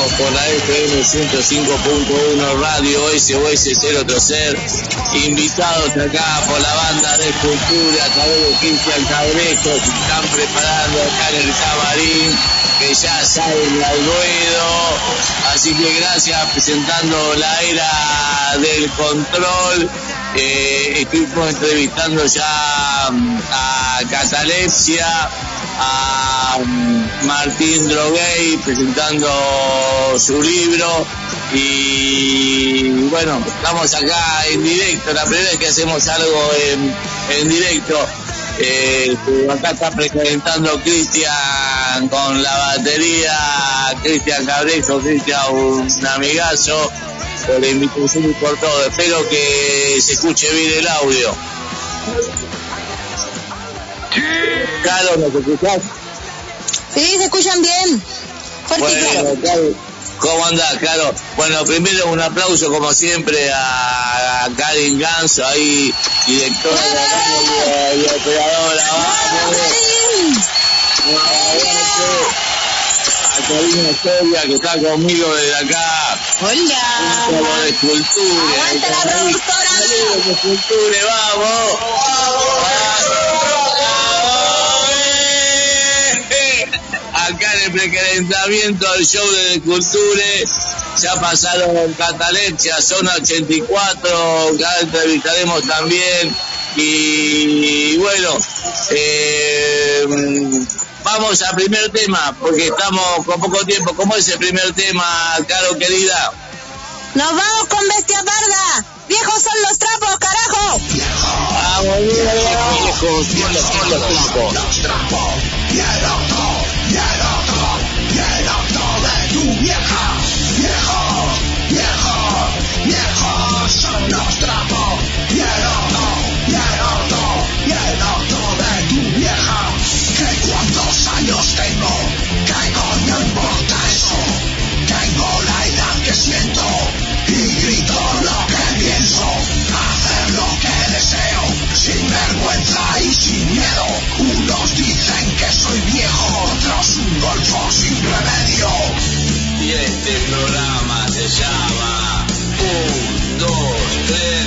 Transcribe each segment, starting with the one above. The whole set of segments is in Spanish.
Por la FM 105.1 Radio SOS 030, invitados acá por la banda de Cultura, de Cristian Cabrejo, que están preparando acá en el camarín, que ya salen al ruedo, así que gracias, presentando la era del control, eh, estuvimos entrevistando ya a Catalepsia, a Martín Droguey presentando su libro y bueno, estamos acá en directo, la primera vez que hacemos algo en, directo. Eh, acá está presentando Cristian con la batería, Cristian Cabrejo, Cristian un amigazo, por la invitación y por todo. Espero que se escuche bien el audio. Carlos, ¿nos escuchás? Fuerte bueno, claro. ¿Cómo andás? Bueno, primero un aplauso, como siempre, a, Karin Ganso, ahí, directora de la y operadora. A Karina Soria, que está conmigo desde acá. Hola. Un de escultura. Aguanta la productora. de escultura, vamos. Precalentamiento del show de Esculture. Ya pasaron Catalepsia, zona 84, acá entrevistaremos también. Y bueno, eh, vamos al primer tema, porque estamos con poco tiempo. ¿Cómo es el primer tema, Caro querida? Nos vamos con Bestia Parda. Viejos son los trapos, carajo. Vamos, viejos son los trapos. Los trapos, soy viejo tras un golfo sin remedio. Y este programa se llama 1, 2, 3.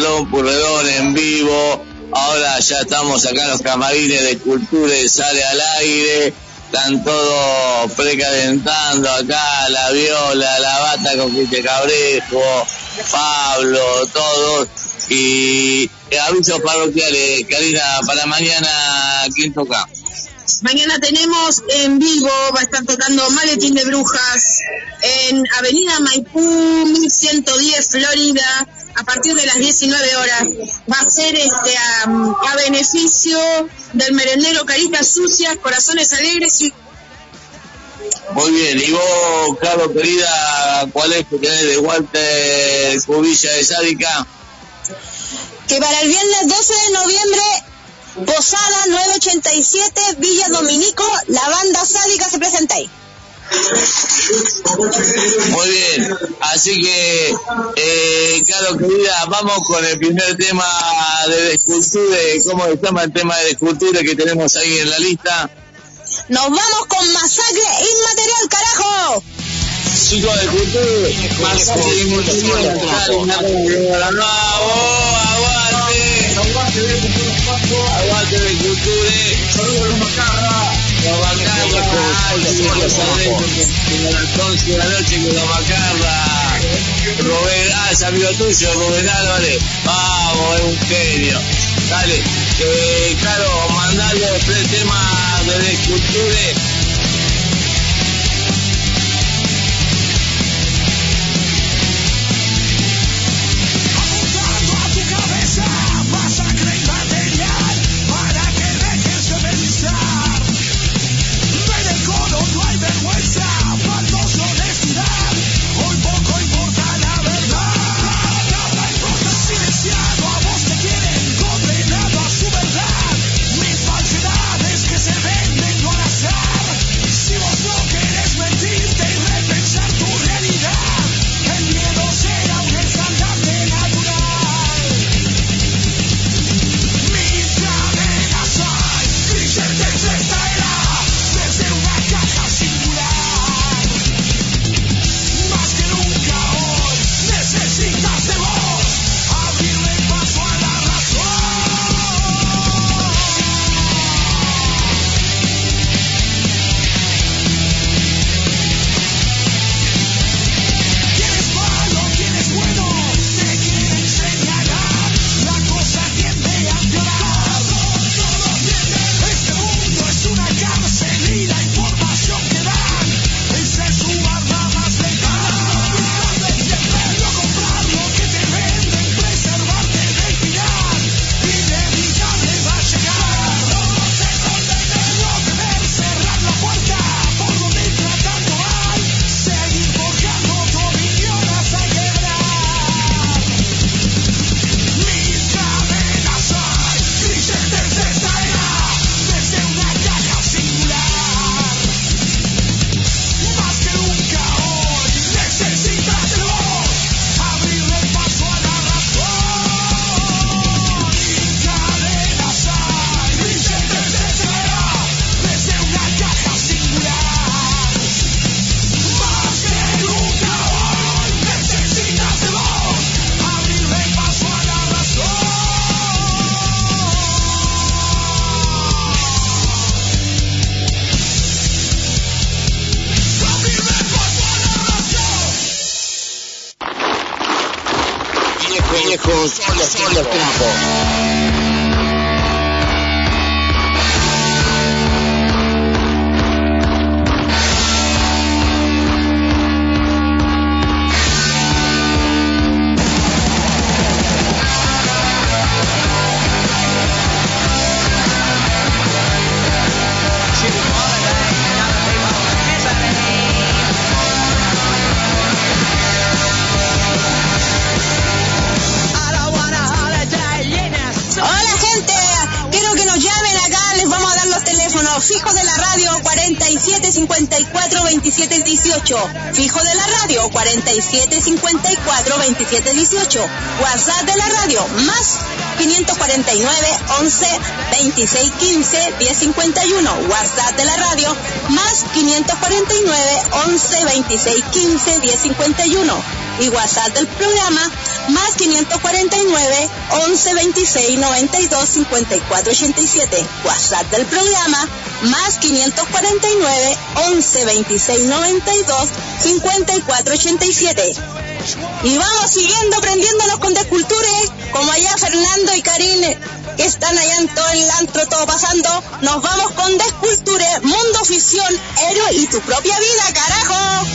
Salón Purredón en vivo. Ahora ya estamos acá en los camarines de Cultura y Sale al Aire. Están todos precalentando acá, la viola, la bata con Quite Cabrejo, Pablo, todos. Y avisos parroquiales, Karina, para mañana, ¿quién toca? Mañana tenemos en vivo, va a estar tocando Maletín de Brujas en Avenida Maipú 1110 Florida a partir de las 19 horas. Va a ser este a, a beneficio del merendero Caritas Sucias, Corazones Alegres y Muy bien, y vos, Carlos, querida, ¿cuál es que tenés de Walter Cubilla de Sádica? que para el viernes 12 de noviembre, Posada 987, Villa Dominico, la banda sádica se presenta ahí. Muy bien, así que, eh, Carlos, querida, vamos con el primer tema de escultura, ¿cómo se llama el tema de escultura que tenemos ahí en la lista? Nos vamos con Masacre Inmaterial, carajo. Chicos de cultura, masacre inmaterial, ¡Bravo! ¡Aguante! ¡Aguante de cultura! ¡Los macarra! ¡Los macarra! A las 11 de la noche con los macarra. Rubén, ah, es amigo tuyo, Rubén Álvarez. Vamos, es un genio. Dale, eh, claro, mandale tres temas de escultura. 2615-1051. WhatsApp de la radio, más 549 11 26 15 1051. Y WhatsApp del programa, más 549 11 26 92 54 WhatsApp del programa, más 549 11 26 92 54 Y vamos siguiendo prendiéndonos con Desculture, como allá Fernando y Karine que están allá en todo el antro, todo pasando. Nos vamos con Desculture, Mundo Ficción, Héroe y tu propia vida, carajo.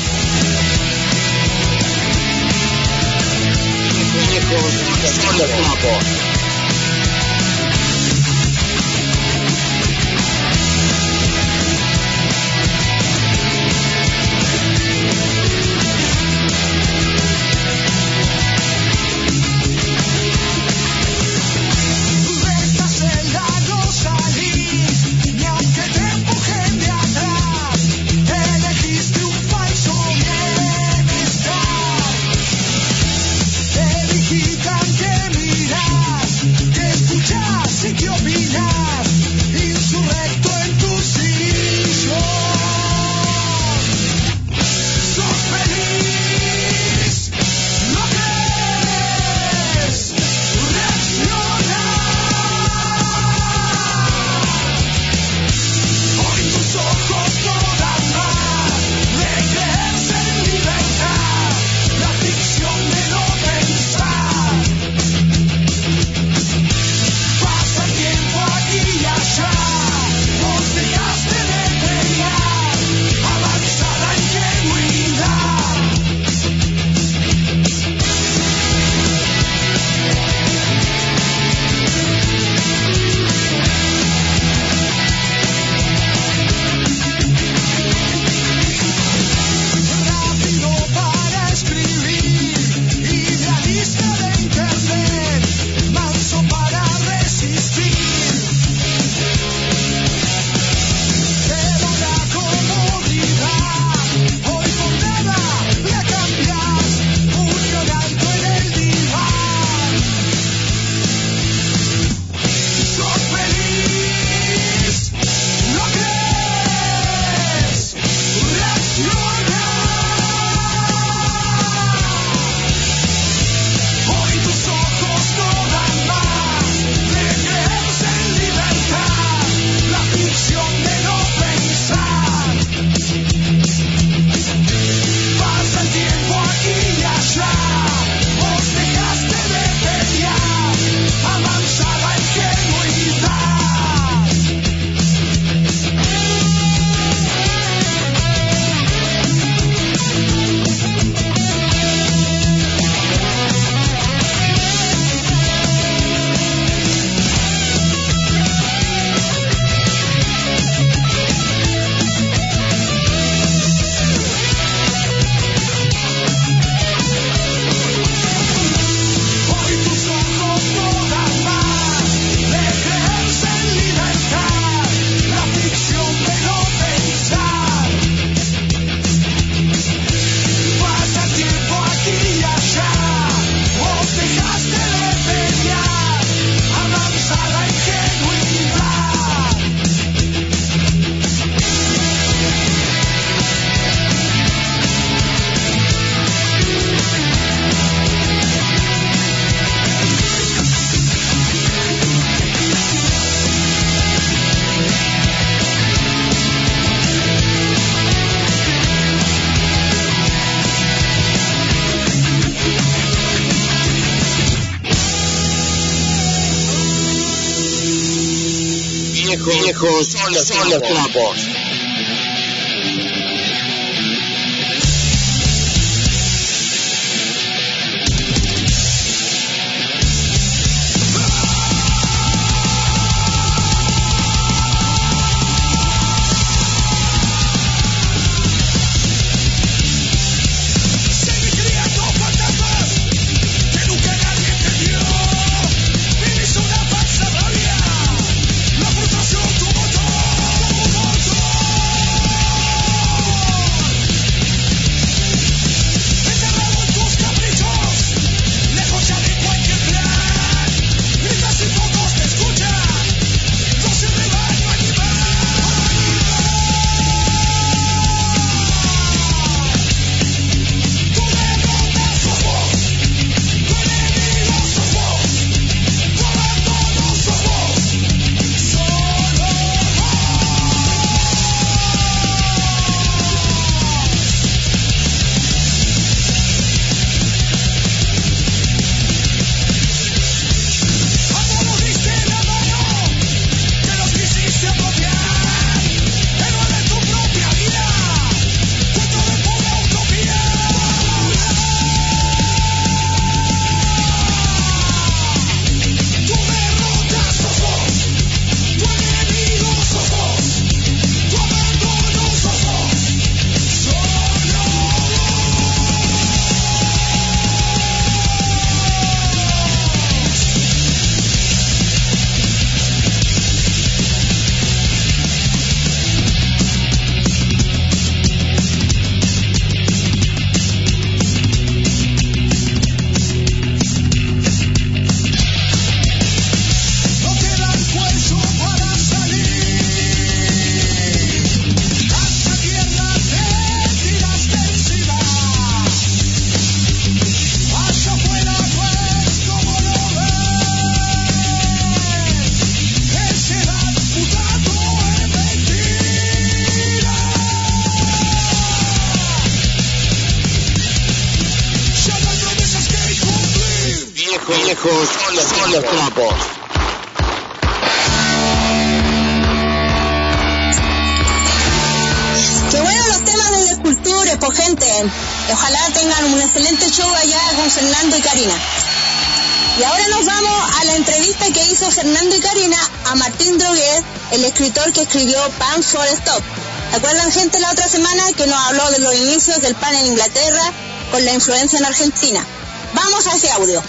Escribió Pan for Stop. ¿Se acuerdan, gente, la otra semana que nos habló de los inicios del pan en Inglaterra con la influencia en Argentina? Vamos a ese audio.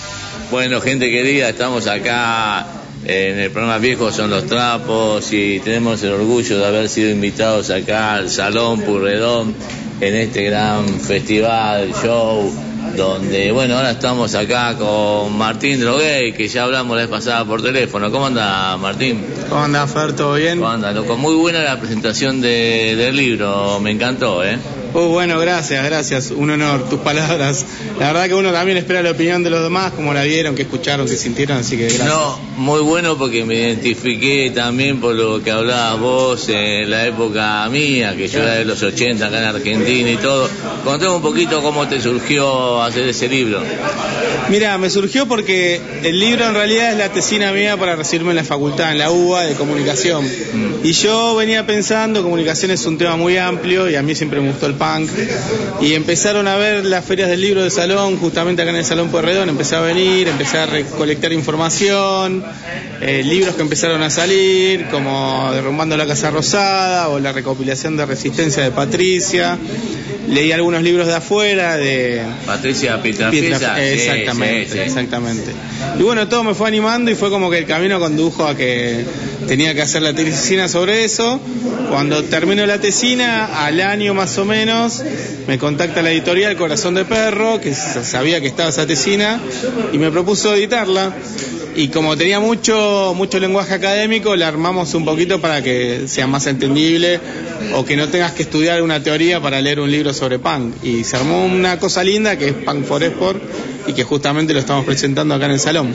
Bueno, gente querida, estamos acá en el programa Viejos son los trapos y tenemos el orgullo de haber sido invitados acá al Salón Purredón en este gran festival, show, donde, bueno, ahora estamos acá con Martín Droguey, que ya hablamos la vez pasada por teléfono. ¿Cómo anda, Martín? ¿Cómo anda, Fer? ¿Todo bien? ¿Cómo anda, loco? Muy buena la presentación de- del libro, me encantó, ¿eh? Uh, bueno, gracias, gracias. Un honor, tus palabras. La verdad que uno también espera la opinión de los demás, como la vieron, que escucharon, que sintieron, así que gracias. No, muy bueno porque me identifiqué también por lo que hablabas vos en la época mía, que yo era de los 80 acá en Argentina y todo. Contame un poquito cómo te surgió hacer ese libro. Mira, me surgió porque el libro en realidad es la tesina mía para recibirme en la facultad, en la UBA de comunicación. Mm. Y yo venía pensando, comunicación es un tema muy amplio y a mí siempre me gustó el punk. Y empezaron a ver las ferias del libro de salón, justamente acá en el Salón Pueyrredón, empecé a venir, empecé a recolectar información, eh, libros que empezaron a salir, como Derrumbando la Casa Rosada o la recopilación de Resistencia de Patricia. Leí algunos libros de afuera, de Patricia Pietra Pietra- Fiesa, sí, exactamente, sí, sí. exactamente. Y bueno, todo me fue animando y fue como que el camino condujo a que tenía que hacer la tesina sobre eso. Cuando termino la tesina, al año más o menos, me contacta la editorial Corazón de Perro, que sabía que estaba esa tesina, y me propuso editarla. Y como tenía mucho, mucho lenguaje académico, la armamos un poquito para que sea más entendible o que no tengas que estudiar una teoría para leer un libro sobre punk. Y se armó una cosa linda que es Punk for Sport y que justamente lo estamos presentando acá en el salón.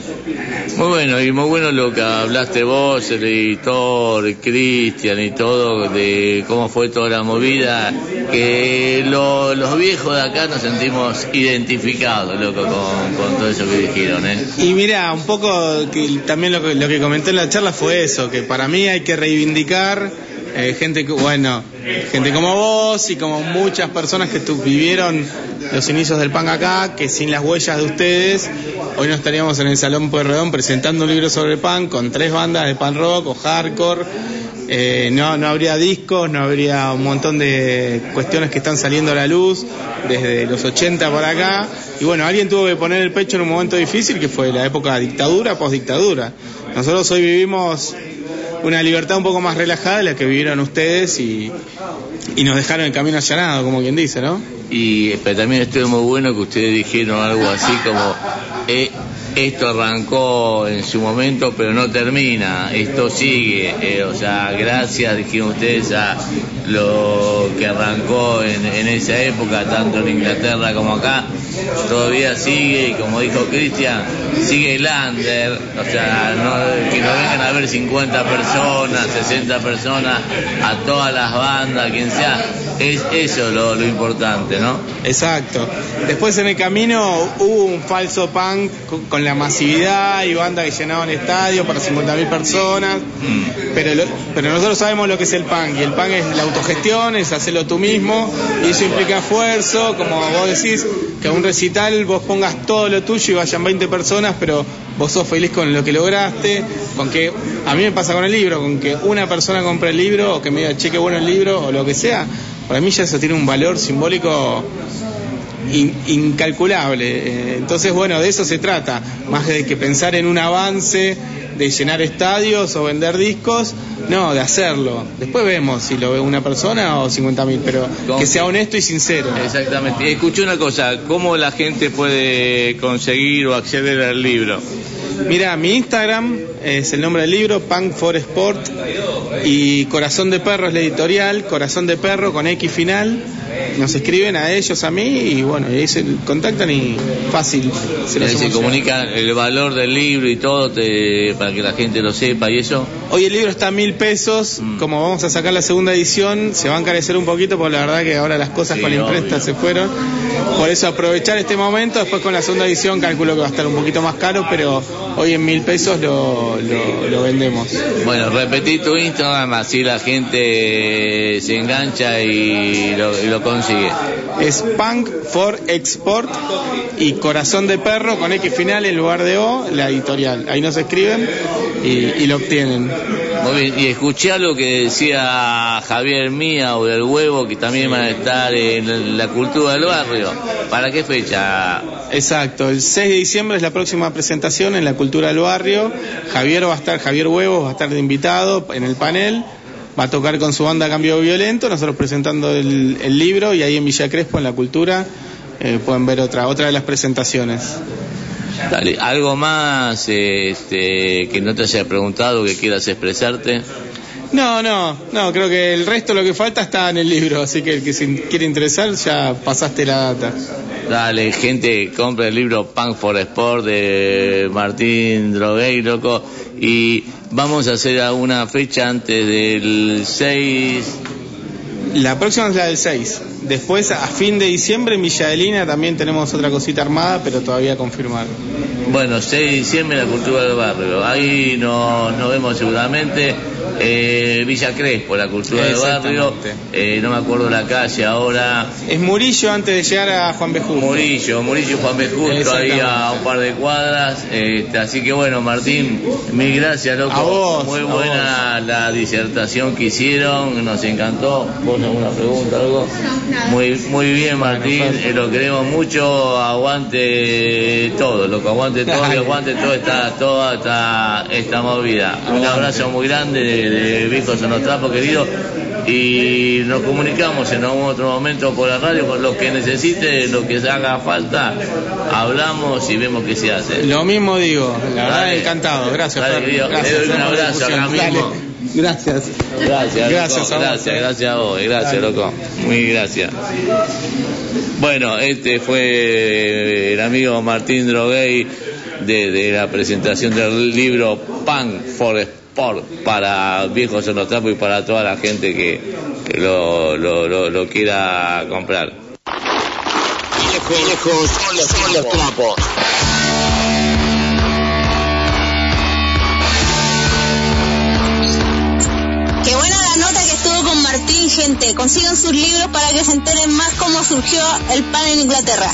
Muy bueno, y muy bueno lo que hablaste vos, el editor, Cristian y todo, de cómo fue toda la movida, que lo- los viejos de acá nos sentimos identificados, loco, con, con todo eso que dijeron, ¿eh? Y mira, un poco que también lo que, lo que comenté en la charla fue eso, que para mí hay que reivindicar eh, gente bueno, gente como vos y como muchas personas que vivieron los inicios del punk acá, que sin las huellas de ustedes, hoy no estaríamos en el Salón Pueyrredón presentando un libro sobre punk con tres bandas de punk rock o hardcore. Eh, no, no habría discos, no habría un montón de cuestiones que están saliendo a la luz desde los 80 para acá. Y bueno, alguien tuvo que poner el pecho en un momento difícil que fue la época dictadura, postdictadura. Nosotros hoy vivimos una libertad un poco más relajada de la que vivieron ustedes y, y nos dejaron el camino allanado, como quien dice, ¿no? Y pero también estuvo muy bueno que ustedes dijeron algo así como eh, esto arrancó en su momento pero no termina, esto sigue, eh, o sea, gracias dijeron ustedes a lo que arrancó en, en esa época, tanto en Inglaterra como acá, todavía sigue y como dijo Cristian, sigue el under, o sea, que no vengan a ver 50 personas, 60 personas, a todas las bandas, quien sea, es eso lo, lo importante, ¿no? Exacto. Después en el camino hubo un falso punk con- con la masividad y bandas que llenaban estadios para 50.000 personas. Pero, lo- pero nosotros sabemos lo que es el punk. Y el punk es la autogestión, es hacerlo tú mismo. Y eso implica esfuerzo, como vos decís, que a un recital vos pongas todo lo tuyo y vayan 20 personas, pero vos sos feliz con lo que lograste. Con que, a mí me pasa con el libro, con que una persona compre el libro o que me diga, che, qué bueno el libro o lo que sea. Para mí ya eso tiene un valor simbólico in- incalculable. Eh, Entonces, bueno, de eso se trata, más de que pensar en un avance de llenar estadios o vender discos, no, de hacerlo. Después vemos si lo ve una persona o 50.000, pero que sea honesto y sincero. Exactamente. Escuché una cosa, ¿cómo la gente puede conseguir o acceder al libro? Mira, mi Instagram es el nombre del libro, Punk for Sport, y Corazón de Perro es la editorial, Corazón de Perro con X final. Nos escriben a ellos, a mí, y bueno, y ahí se contactan y fácil se los se comunica el valor del libro y todo te- para que la gente lo sepa y eso. Hoy el libro está a mil pesos, Mm. como vamos a sacar la segunda edición, se va a encarecer un poquito porque la verdad que ahora las cosas Sí, con la imprenta se fueron. Por eso aprovechar este momento, después con la segunda edición calculo que va a estar un poquito más caro, pero hoy en mil pesos lo, lo- lo vendemos. Bueno, repetí tu Instagram, así la gente se engancha y lo, y lo consigue. Es Punk for Export y Corazón de Perro con X final en lugar de O, la editorial. Ahí nos escriben y, y lo obtienen. Muy bien, y escuché algo que decía Javier Mía o del huevo, que también van a estar en la cultura del barrio. ¿Para qué fecha? Exacto, el 6 de diciembre es la próxima presentación en la Cultura del Barrio. Javier va a estar, Javier Huevos va a estar de invitado en el panel. Va a tocar con su banda Cambio Violento, nosotros presentando el, el libro y ahí en Villa Crespo, en la Cultura, eh, pueden ver otra, otra de las presentaciones. Dale, ¿algo más este, que no te haya preguntado, que quieras expresarte? No, no, no, creo que el resto lo que falta está en el libro, así que el que se quiere interesar ya pasaste la data. Dale, gente, compra el libro Punk for Sport de Martín Droguey, loco. Y vamos a hacer alguna fecha antes del 6. La próxima es la del 6. Después, a fin de diciembre, en Villa de Lina también tenemos otra cosita armada, pero todavía confirmar. Bueno, 6 de diciembre, la cultura del barrio. Ahí nos, nos vemos seguramente. Eh, Villa Crespo, la cultura del barrio. Eh, no me acuerdo la calle ahora. Es Murillo antes de llegar a Juan Bejú. Murillo, Murillo Juan B. Justo, ahí a un par de cuadras. Este, así que bueno, Martín, mil gracias, loco. A vos, Muy a buena la disertación que hicieron, nos encantó. ¿Vos alguna pregunta, algo? Muy, muy bien, Martín, eh, lo queremos mucho. Aguante todo, loco, aguante todo, y aguante toda esta, toda esta, esta movida. Un abrazo muy grande de, de Viejos en los Trapos, querido. Y nos comunicamos en algún otro momento por la radio con lo que necesite, lo que haga falta, hablamos y vemos qué se hace. Lo mismo digo, la verdad encantado. Gracias, Dale, Fer. querido. Gracias Le doy un abrazo acá mismo. Gracias. Gracias, Gracias loco, a vos, gracias, gracias a vos, gracias, Dale. loco. Muy gracias. Bueno, este fue el amigo Martín Droguey de, de la presentación del libro Pan for Sport para viejos en los trapos y para toda la gente que, lo, lo, lo, lo quiera comprar. Son los. Qué buena la nota que estuvo con Martín, gente. Consigan sus libros para que se enteren más cómo surgió el pan en Inglaterra.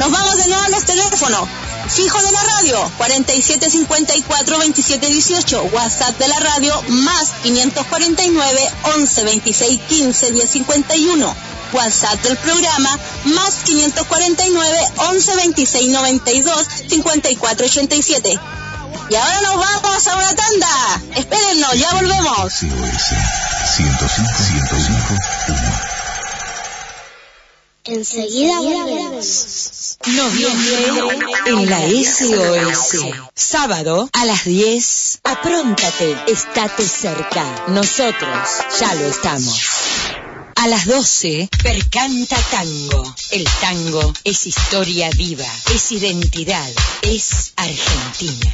Nos vamos de nuevo a los teléfonos. Fijo de la radio, 4754-2718. WhatsApp de la radio, más 549 11 26 15 1051. WhatsApp del programa, más 549 11 26 92 54 87. Y ahora nos vamos a una tanda. Espérennos, ya volvemos. SOS 105 105 Enseguida volvemos. Noviembre en la SOS. Sábado a las 10. Apróntate, estate cerca. Nosotros ya lo estamos. A las 12, Percanta Tango. El tango es historia viva, es identidad, es Argentina.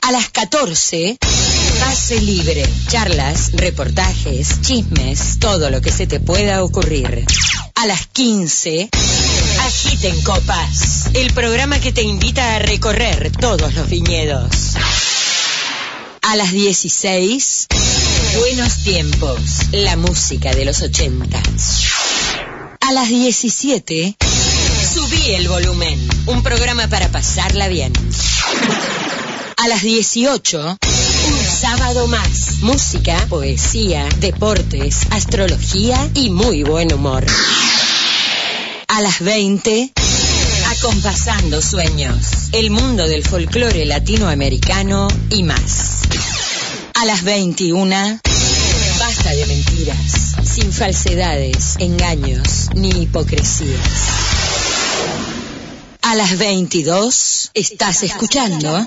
A las 14, Pase Libre. Charlas, reportajes, chismes, todo lo que se te pueda ocurrir. A las 15, Agiten Copas. El programa que te invita a recorrer todos los viñedos. A las 16, Buenos Tiempos. La música de los 80. A las 17, Subí el volumen. Un programa para pasarla bien. A las 18, un sábado más. Música, poesía, deportes, astrología y muy buen humor. A las 20, acompasando sueños. El mundo del folclore latinoamericano y más. A las 21, basta de mentiras, sin falsedades, engaños ni hipocresías. A las 22, estás escuchando.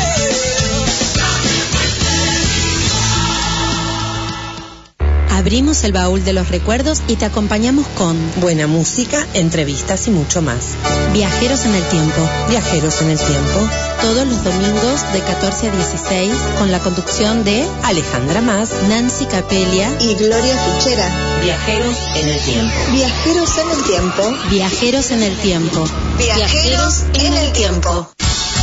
Abrimos el baúl de los recuerdos y te acompañamos con buena música, entrevistas y mucho más. Viajeros en el Tiempo. Viajeros en el Tiempo. Todos los domingos de 14 a 16 con la conducción de Alejandra Más, Nancy Capelia y Gloria Fichera. Viajeros en el Tiempo. Viajeros en el Tiempo. Viajeros en el Tiempo. Viajeros en el Tiempo.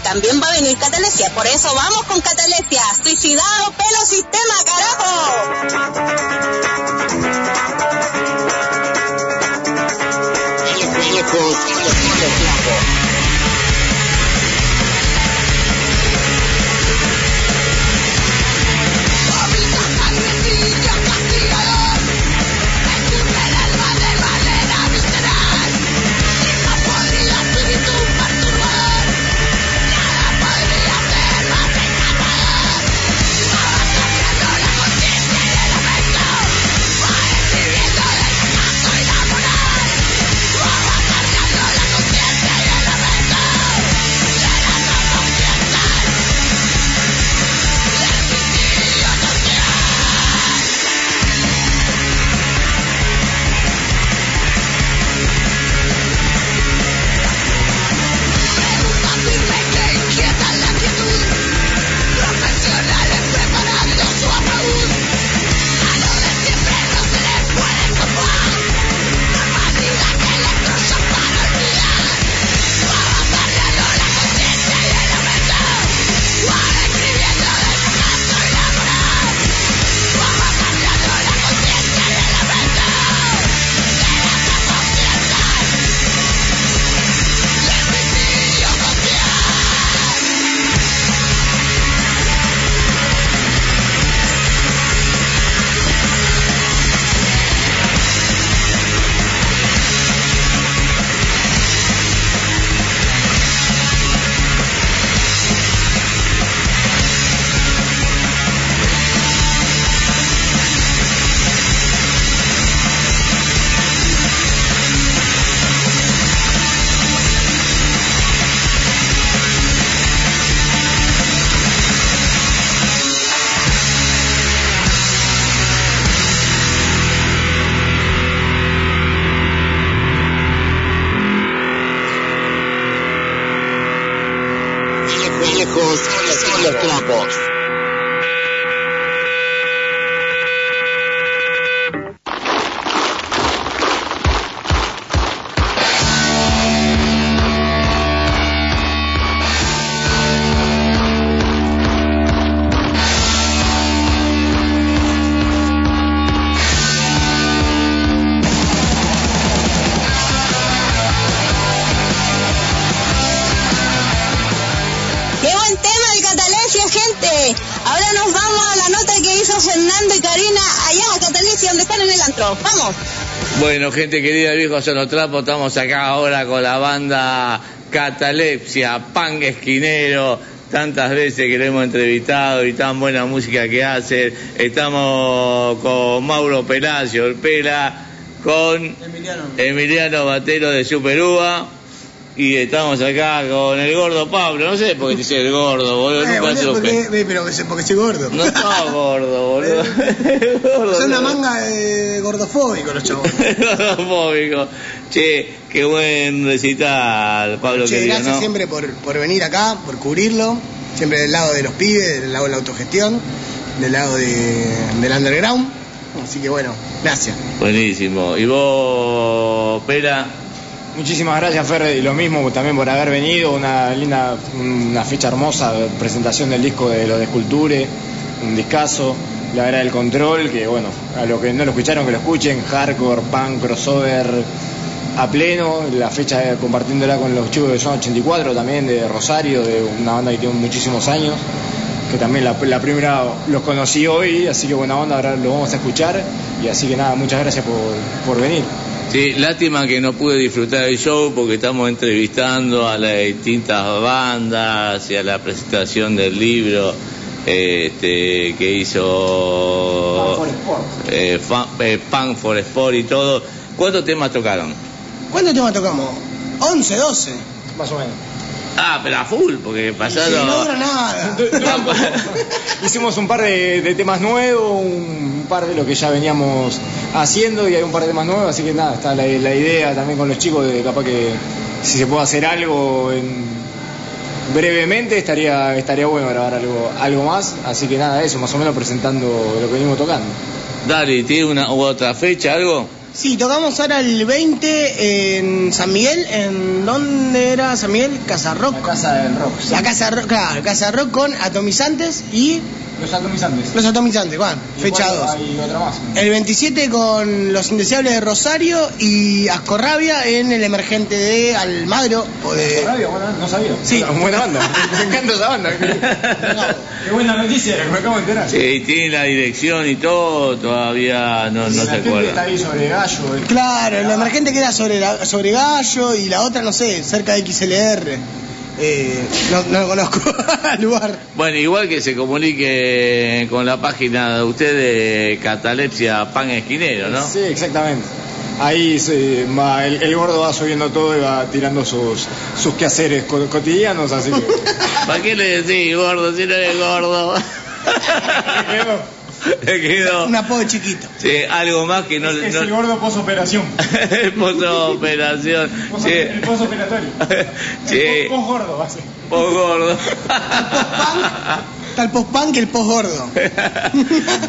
También va Bueno, gente querida, viejos son los trapos, estamos acá ahora con la banda Catalepsia, Pan Esquinero, tantas veces que lo hemos entrevistado y tan buena música que hacen. Estamos con Mauro Pelacio, el Pela, con Emiliano, Batero de Superúa. Y estamos acá con el gordo Pablo, no sé por qué te dice el gordo, boludo. Eh, nunca boludo, porque, eh, pero porque soy gordo. No está gordo, boludo. Gordo, Son una manga de gordofóbico los chavos. Gordofóbico. Che, qué buen recital, Pablo Che, querido, gracias ¿no? siempre por, por venir acá, por cubrirlo. Siempre del lado de los pibes, del lado de la autogestión, del lado de, del underground. Así que bueno, gracias. Buenísimo. ¿Y vos, Pera? Muchísimas gracias, Fer, y lo mismo también por haber venido. Una linda, una fecha hermosa, presentación del disco de los de Esculture, un discazo. La era del control, que bueno, a los que no lo escucharon, que lo escuchen. Hardcore, punk, crossover a pleno. La fecha compartiéndola con los chicos de Son 84 también, de Rosario, de una banda que tiene muchísimos años. Que también la, la primera los conocí hoy, así que buena onda, ahora lo vamos a escuchar. Y así que nada, muchas gracias por, por venir. Sí, lástima que no pude disfrutar del show porque estamos entrevistando a las distintas bandas y a la presentación del libro este, que hizo eh, Fa- eh, Punk for Sport y todo. ¿Cuántos temas tocaron? ¿Cuántos temas tocamos? 11, 12. Más o menos. Ah, pero a full, porque pasaron... no dura nada. Hicimos un par de, de temas nuevos, un par de lo que ya veníamos haciendo y hay un par de temas nuevos, así que nada, está la, la idea también con los chicos de capaz que si se puede hacer algo en- brevemente estaría estaría bueno grabar algo algo más, así que nada, eso, más o menos presentando lo que venimos tocando. Dale, ¿tiene una u otra fecha, algo? Sí, tocamos ahora el 20 en San Miguel. ¿En dónde era San Miguel? Casa Rock. La Casa del Rock. La Casa Rock, claro, Casa Rock con Atomizantes y... Los atomizantes. Los Atomizantes, Juan, fecha 2. Hay otra más. El 27 con Los Indeseables de Rosario y Ascorrabia en el emergente de Almagro o de... Radio, bueno, no sabía. Sí. Buena banda. Me encanta esa banda. Qué buena noticia, me acabo de enterar. Sí, tiene la dirección y todo, todavía no, no se acuerda. está ahí sobre gallo. el- Claro, el emergente que era sobre, la- sobre Gallo y la otra, no sé, cerca de XLR. Eh, no, no lo conozco al lugar. Bueno, igual que se comunique con la página de ustedes, Catalepsia Pan Esquinero, ¿no? Sí, exactamente. Ahí se- va- el, el gordo va subiendo todo y va tirando sus, sus quehaceres co- cotidianos, así que... ¿Para qué le decís gordo si no eres gordo? Quedó. Un apodo chiquito. Sí, algo más que no... Es no- el gordo posoperación. Posoperación. Sí. El posoperatorio. Sí. El pos gordo va a ser. Pos gordo. Está el post-punk el post-gordo.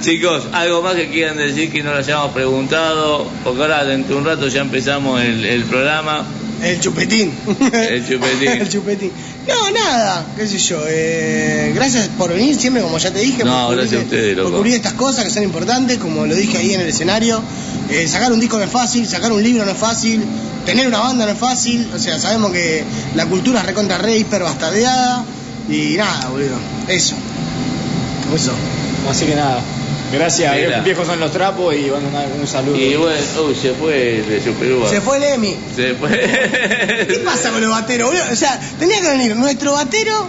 Chicos, algo más que quieran decir que no lo hayamos preguntado, porque ahora dentro de un rato ya empezamos el, el programa. El chupetín. El chupetín. el chupetín. No, nada, qué sé yo. eh, gracias por venir siempre, como ya te dije. No, por gracias a cubrir- ustedes, loco. Por cubrir estas cosas que son importantes, como lo dije ahí en el escenario. Eh, sacar un disco no es fácil, sacar un libro no es fácil, tener una banda no es fácil. O sea, sabemos que la cultura es recontra re hiper bastardeada. Y nada, boludo. Eso. Eso. Así que nada. Gracias, Mira. viejos son los trapos y bueno, un saludo. Y bueno, uy, se fue de Superúa. Se fue el Emi. Se fue. ¿Qué pasa con los bateros, boludo? O sea, tenía que venir nuestro batero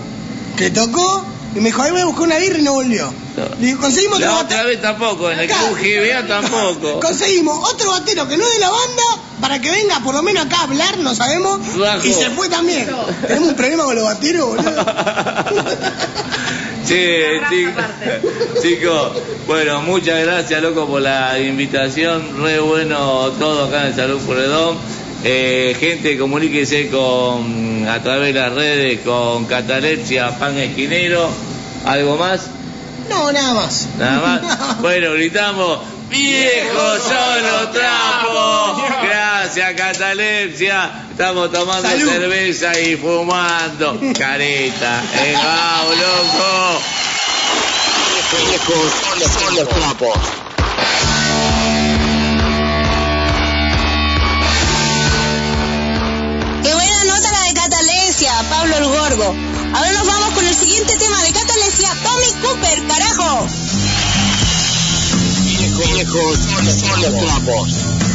que tocó y me dijo, ahí voy a buscar una birra y no volvió. Le digo, conseguimos otro La batero. otra vez tampoco, en el. Club GBA tampoco. Conseguimos otro batero que no es de la banda para que venga por lo menos acá a hablar, no sabemos. Bajo. Y se fue también. Tenemos un problema con los bateros, boludo. Chi- chicos, bueno, muchas gracias, loco, por la invitación. Re bueno todo acá en el Salud Corredón. Eh, gente, comuníquese con a través de las redes con Catalepsia, Pan Esquinero. ¿Algo más? No, nada más. Nada más. Bueno, gritamos, viejos son los trapos. Gracias, Catalepsia. Estamos tomando Salud. cerveza y fumando. Careta. Eh, loco. Viejos son los trapos. Qué buena nota la de Catalencia, Pablo el Gordo. Ahora nos vamos con el siguiente tema de Catalencia, Tommy Cooper, carajo. Viejos son los trapos.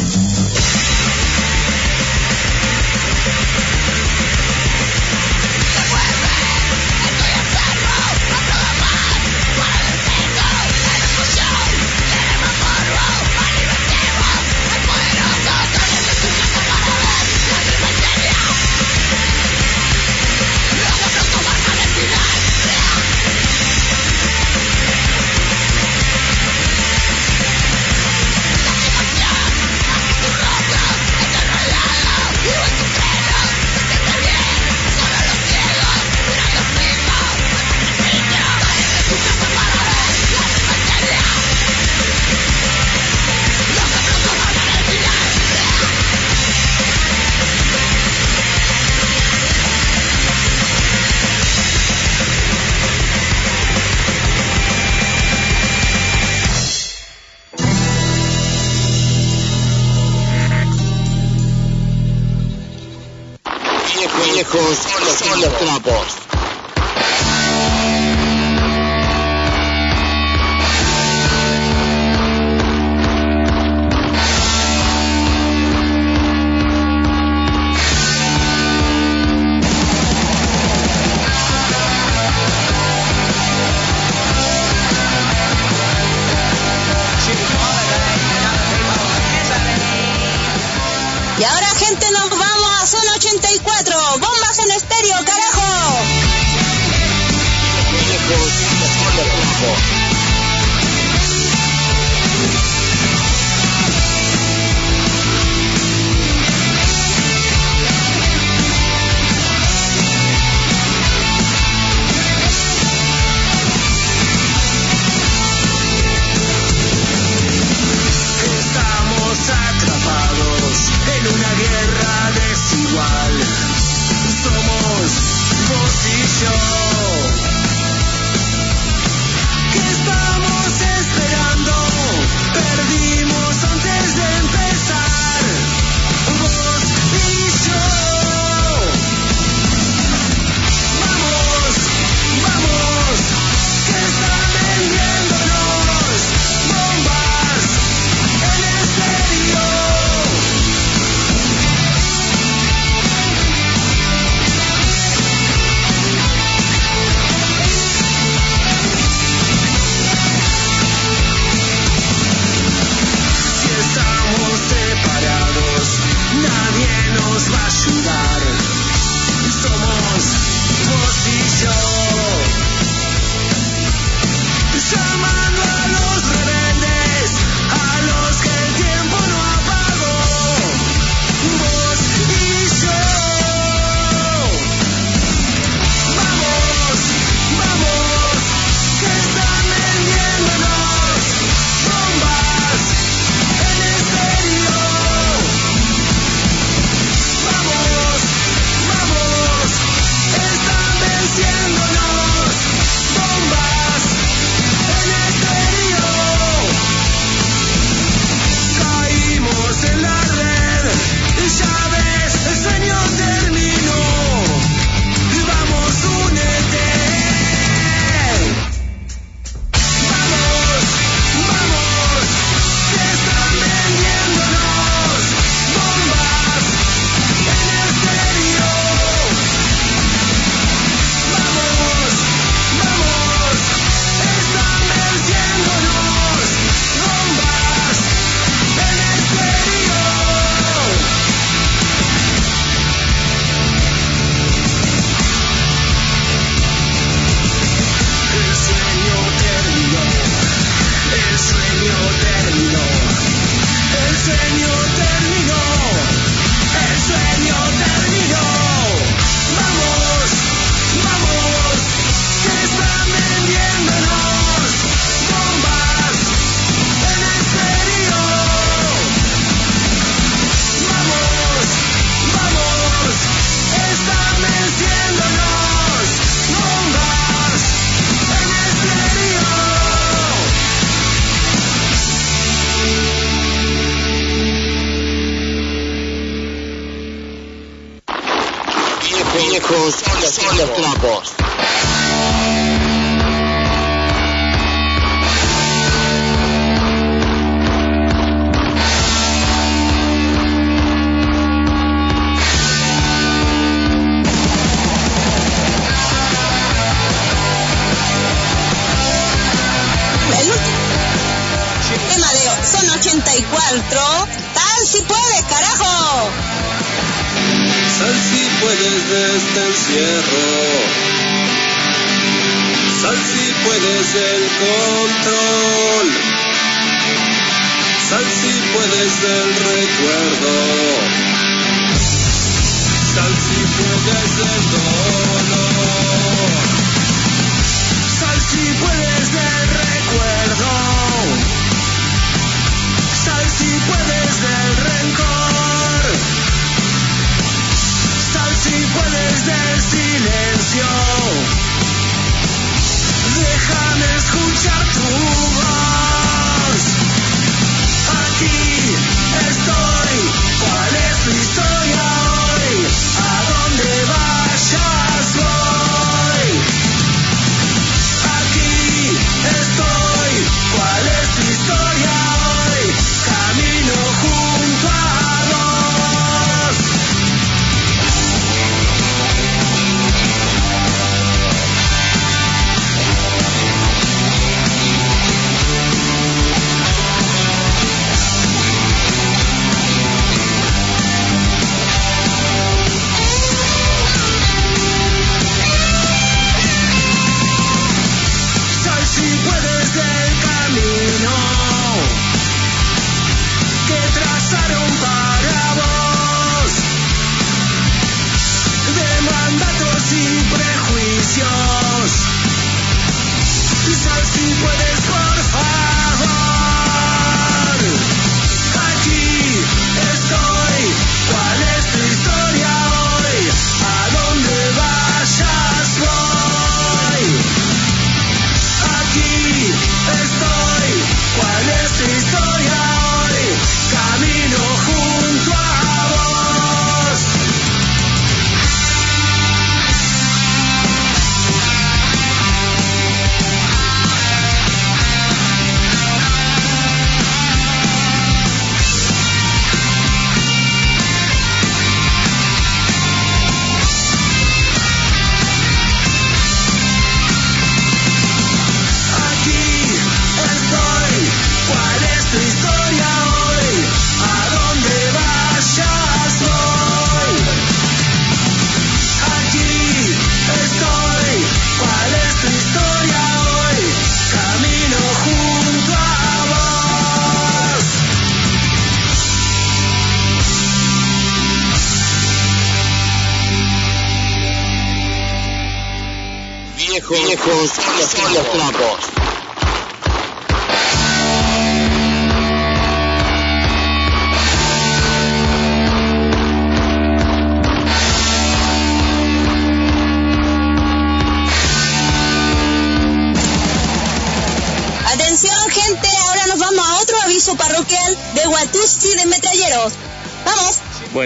Puedes de este encierro. Sal si puedes del control. Sal si puedes del recuerdo. Sal si puedes del dolor. Silencio. Déjame escuchar tu voz.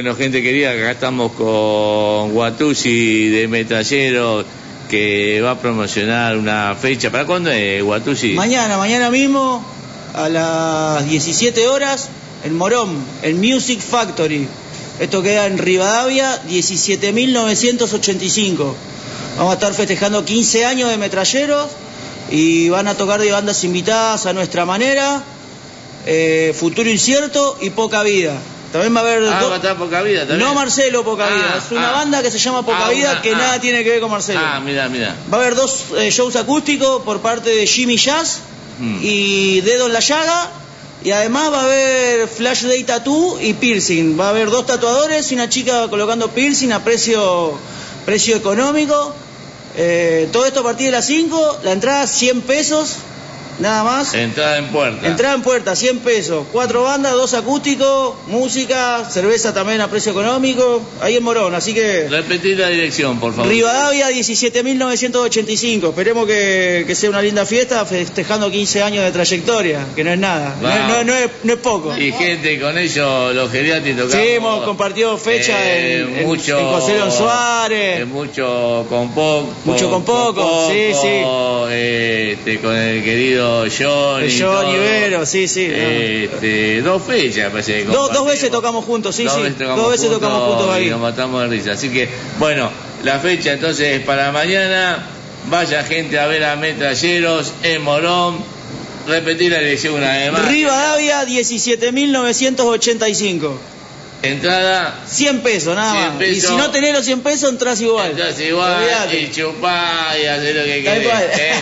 Bueno, gente querida, acá estamos con Guatusi de Metrallero que va a promocionar una fecha. ¿Para cuándo es Guatusi? Mañana, mañana mismo, a las 17 horas, en Morón, en Music Factory. Esto queda en Rivadavia, 17.985. Vamos a estar festejando 15 años de metralleros y van a tocar de bandas invitadas a nuestra manera, eh, Futuro Incierto y Poca Vida. También va a haber... Ah, do- va a estar poca vida también. no Marcelo Poca Ah, Vida, es una ah. banda que se llama Poca Vida una- que nada tiene que ver con Marcelo. Ah, mira, mira. Va a haber dos eh, shows acústicos por parte de Jimmy Jazz Mm. y Dedo en la Llaga. Y además va a haber Flash Day Tattoo y Piercing. Va a haber dos tatuadores y una chica colocando piercing a precio, precio económico. Eh, todo esto a partir de las 5. La entrada 100 pesos. Nada más. Entrada en puerta. Entrada en puerta, 100 pesos. Cuatro bandas, dos acústicos, música, cerveza también a precio económico. Ahí en Morón, así que. Repetir la dirección, por favor. Rivadavia 17.985. Esperemos que, que sea una linda fiesta, festejando 15 años de trayectoria, que no es nada. No, es- no es- no es, no es poco. Y gente con ellos, los geriatri tocamos. Sí, hemos compartido fecha eh, en, mucho, en José León Suárez. eh, mucho con poco. Mucho con poco, sí, sí. eh, este, con el querido John. Y John todo. Ibero, sí, sí. Este, dos fechas, parece que Dos, veces tocamos juntos, sí, dos sí. veces tocamos Dos veces tocamos juntos y ahí. nos matamos de risa. Así que, bueno, la fecha entonces es para mañana. Vaya gente a ver a Metralleros en Morón. Repetir la dirección una vez más. Rivadavia 17.985. Entrada 100 pesos, nada 100 más. pesos. Y si no tenés los 100 pesos, entras igual. Entras igual Olvídate. y chupá y hacer lo que querés. ¿eh?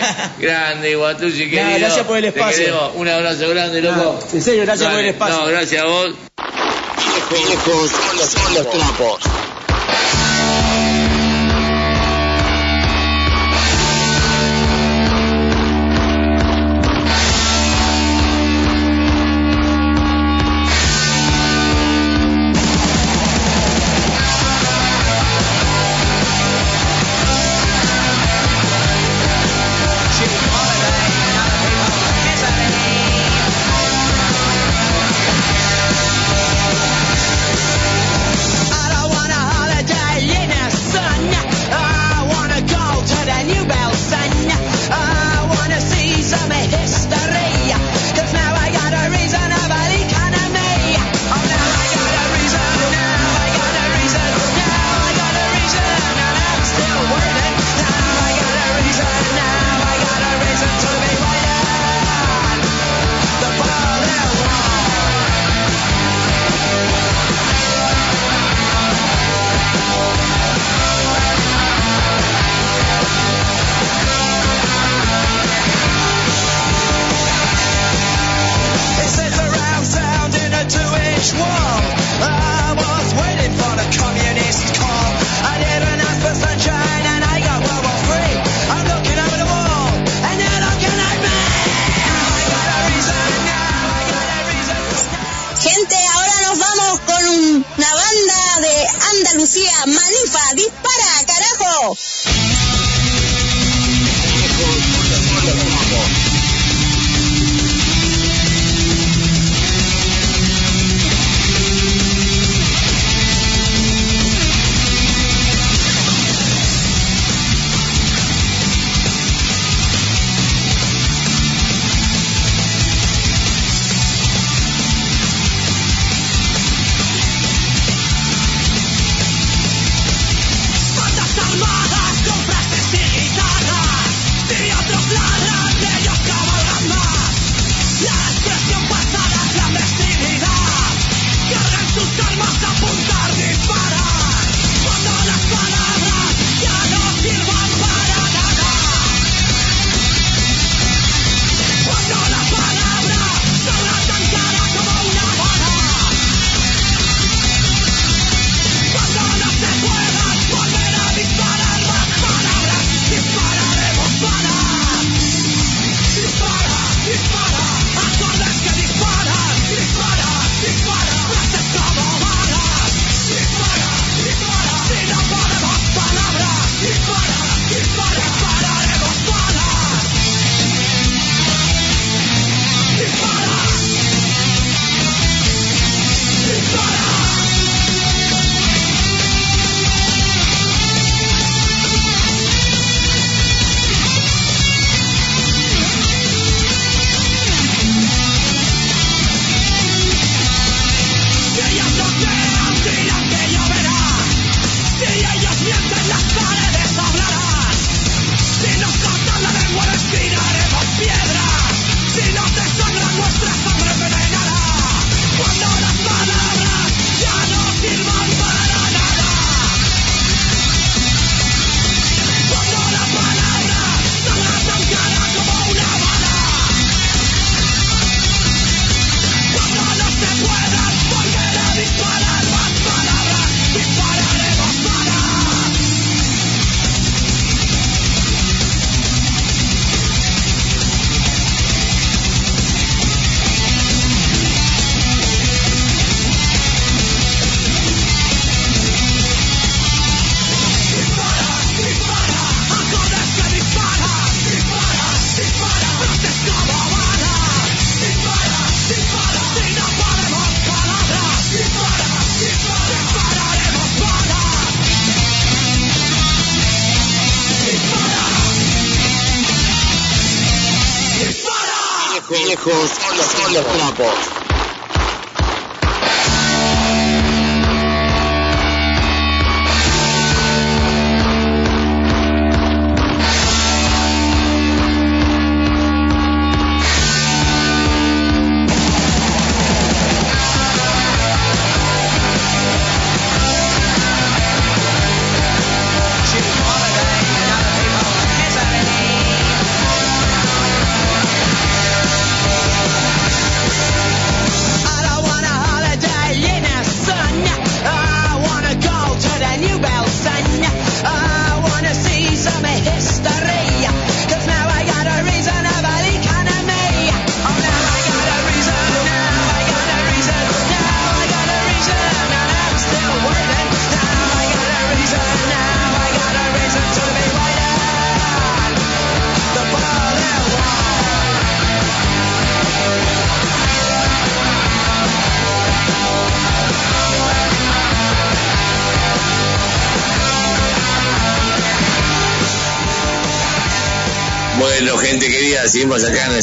Grande, Guatucci, Nada, querido. gracias por el espacio. Un abrazo grande, loco. en serio, gracias por el espacio. No, gracias a vos. Viejos son los, son los trapos.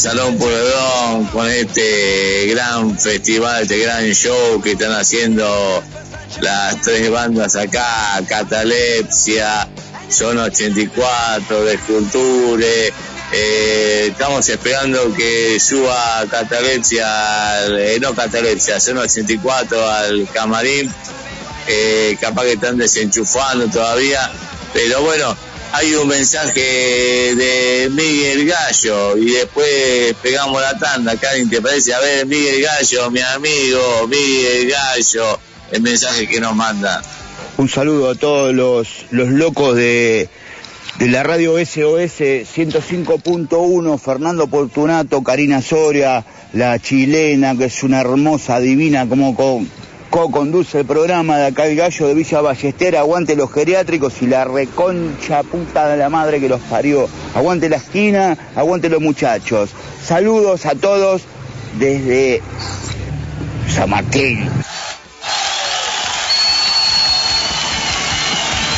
Salón Pueblón con este gran festival, este gran show que están haciendo las tres bandas acá, Catalepsia, Zona 84, Desculture. Eh, estamos esperando que suba Catalepsia, al- eh, no Catalepsia, Zona 84 al camarín. Eh, capaz que están desenchufando todavía, pero bueno, hay un mensaje de Miguel Gallo y después pegamos la tanda, Karin, ¿te parece? A ver, Miguel Gallo, mi amigo, Miguel Gallo, el mensaje que nos manda. Un saludo a todos los, los locos de, de la radio SOS 105.1, Fernando Fortunato, Karina Soria, la chilena, que es una hermosa, divina, como co- co-conduce el programa de acá el gallo de Villa Ballester, aguante los geriátricos y la reconcha puta de la madre que los parió. Aguante la esquina, aguante los muchachos. Saludos a todos desde San Martín.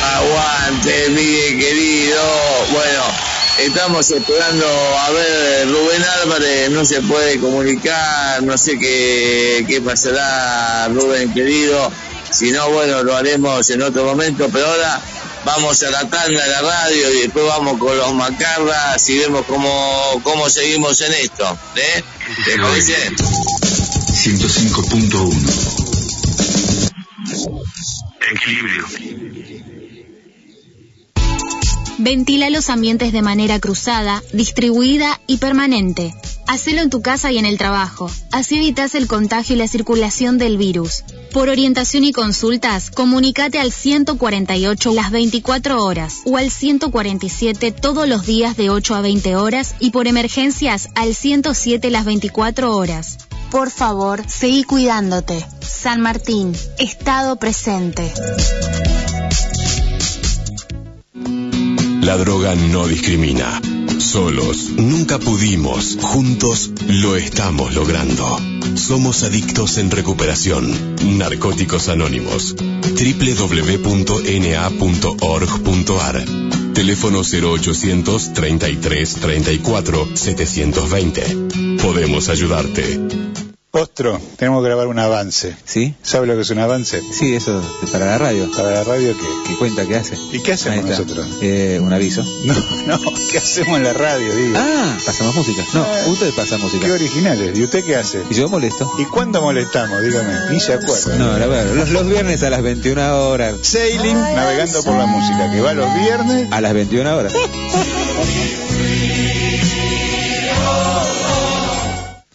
Aguante, Miguel querido. Bueno, estamos esperando a ver Rubén Álvarez, no se puede comunicar, no sé qué, qué pasará Rubén querido. Si no, bueno, lo haremos en otro momento, pero ahora vamos a la tanda de la radio y después vamos con los macarras y vemos cómo, cómo seguimos en esto. ¿eh? ¿Te parece? 105.1 Equilibrio. Ventila los ambientes de manera cruzada, distribuida y permanente. Hacelo en tu casa y en el trabajo. Así evitas el contagio y la circulación del virus. Por orientación y consultas, comunícate al 148 las 24 horas o al 147 todos los días de 8 a 20 horas y por emergencias al 107 las 24 horas. Por favor, seguí cuidándote. San Martín, Estado presente. La droga no discrimina. Solos nunca pudimos, juntos lo estamos logrando. Somos adictos en recuperación. Narcóticos Anónimos. www.na.org.ar. Teléfono 0800 33 34 720. Podemos ayudarte. Ostro, tenemos que grabar un avance. ¿Sí? ¿Sabe lo que es un avance? Sí, eso es para la radio. ¿Para la radio qué? ¿Qué cuenta? ¿Qué hace? ¿Y qué hacemos nosotros? Eh, un aviso. No, no, ¿qué hacemos en la radio, digo? Ah, pasamos música. No, Ah. usted pasa música. Qué originales. ¿Y usted qué hace? Y yo molesto. ¿Y cuándo molestamos? Dígame. Ni se acuerda. No, a ver, los, los viernes a las 21 horas. Sailing, navegando por la música, que va los viernes. A las 21 horas.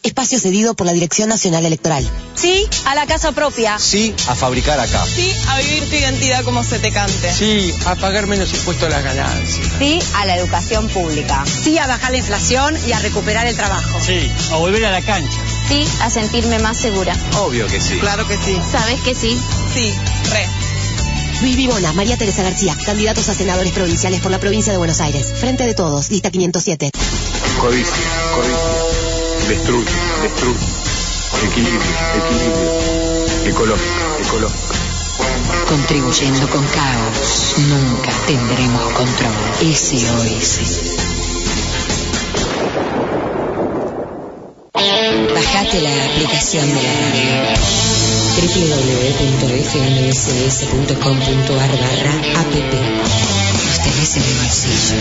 Espacio cedido por la Dirección Nacional Electoral. Sí a la casa propia. Sí a fabricar acá. Sí a vivir tu identidad como se te cante. Sí a pagar menos impuestos a las ganancias. Sí a la educación pública. Sí a bajar la inflación y a recuperar el trabajo. Sí a volver a la cancha. Sí, a sentirme más segura. Obvio que sí. Claro que sí. ¿Sabes que sí? Sí, re. Luis Vivona, María Teresa García, candidatos a senadores provinciales por la provincia de Buenos Aires. Frente de todos, lista 507. Codicia, codicia. Destruye, destruye. Equilibrio, equilibrio. Ecológico, ecológico. Contribuyendo con caos, nunca tendremos control. SOS. Bajate la aplicación de la radio www.fmss.com.ar barra app. Tenés en el bolsillo.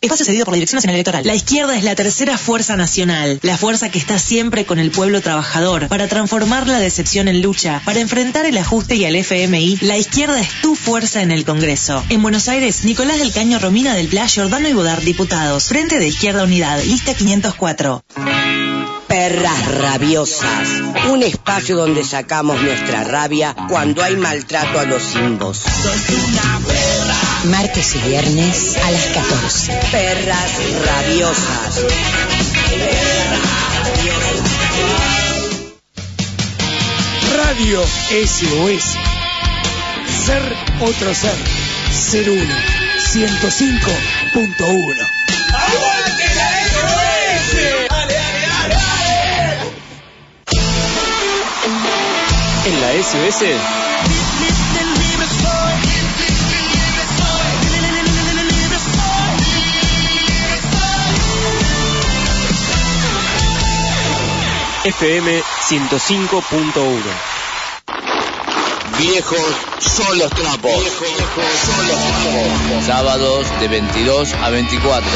Espacio cedido por la Dirección Nacional Electoral. La izquierda es la tercera fuerza nacional, la fuerza que está siempre con el pueblo trabajador, para transformar la decepción en lucha, para enfrentar el ajuste y al FMI. La izquierda es tu fuerza en el Congreso. En Buenos Aires, Nicolás del Caño Romina del Pla, Jordano y Bodar, diputados. Frente de Izquierda Unidad, lista 504. Perras rabiosas, un espacio donde sacamos nuestra rabia cuando hay maltrato a los simbos. Martes y viernes a las 14. Perras rabiosas. Radio SOS. Ser otro ser. Ser uno. 105.1. ¡Aguante la SOS! ¡Dale, dale, dale, dale! En la SOS FM 105.1 Viejos son los trapos. Viejos son los trapos. Sábados de 22 a 24.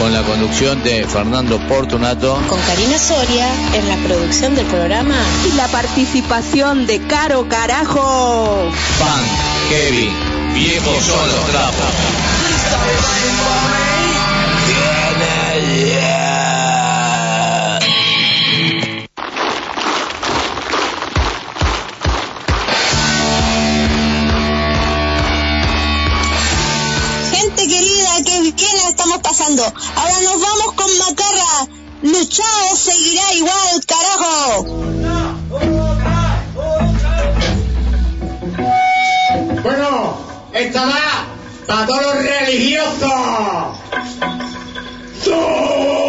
Con la conducción de Fernando Portunato. Con Karina Soria en la producción del programa. Y la participación de Caro Carajo. Pan, Kevin. Viejos son los trapos. Ahora nos vamos con Macarra. Luchado seguirá igual, carajo. Bueno, esta va para todos los religiosos. ¿Dónde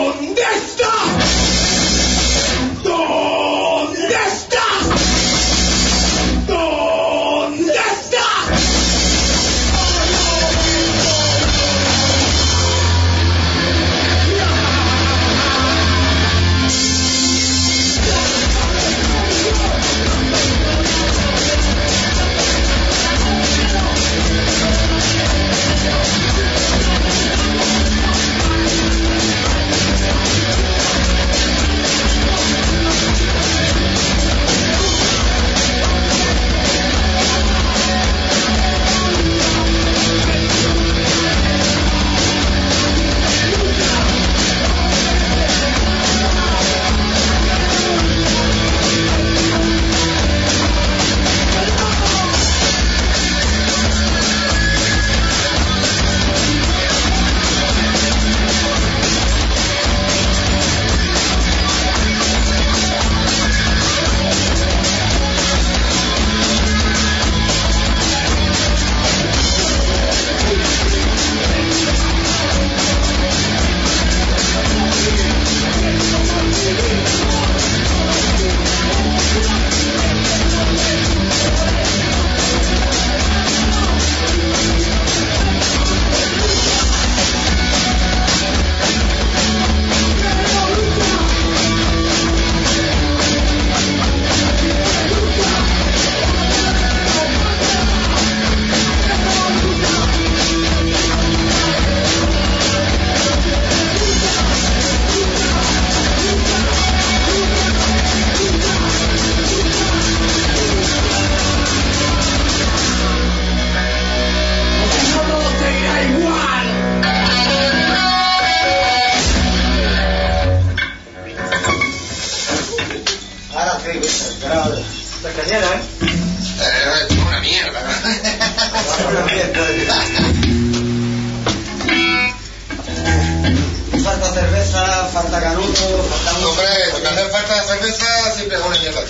falta canuto, falta... Hombre, lo que hace falta de cerveza siempre es una mierda.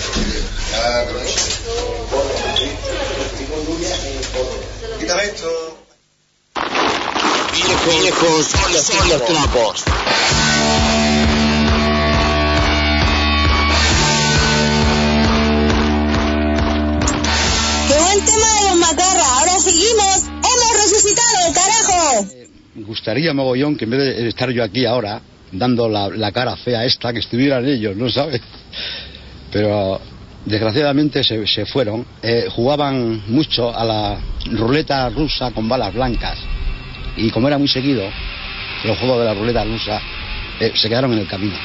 Ya, pero... Quítame esto. Viejos, viejos son los, son los trapos. ¡Qué buen tema de los macarras! ¡Ahora seguimos! ¡Hemos resucitado, carajo! Eh, gustaría mogollón que en vez de estar yo aquí ahora, dando la, cara fea esta, que estuvieran ellos, ¿no sabes? Pero desgraciadamente se, fueron. Eh, jugaban mucho a la ruleta rusa con balas blancas. Y como era muy seguido, los juegos de la ruleta rusa eh, se quedaron en el camino.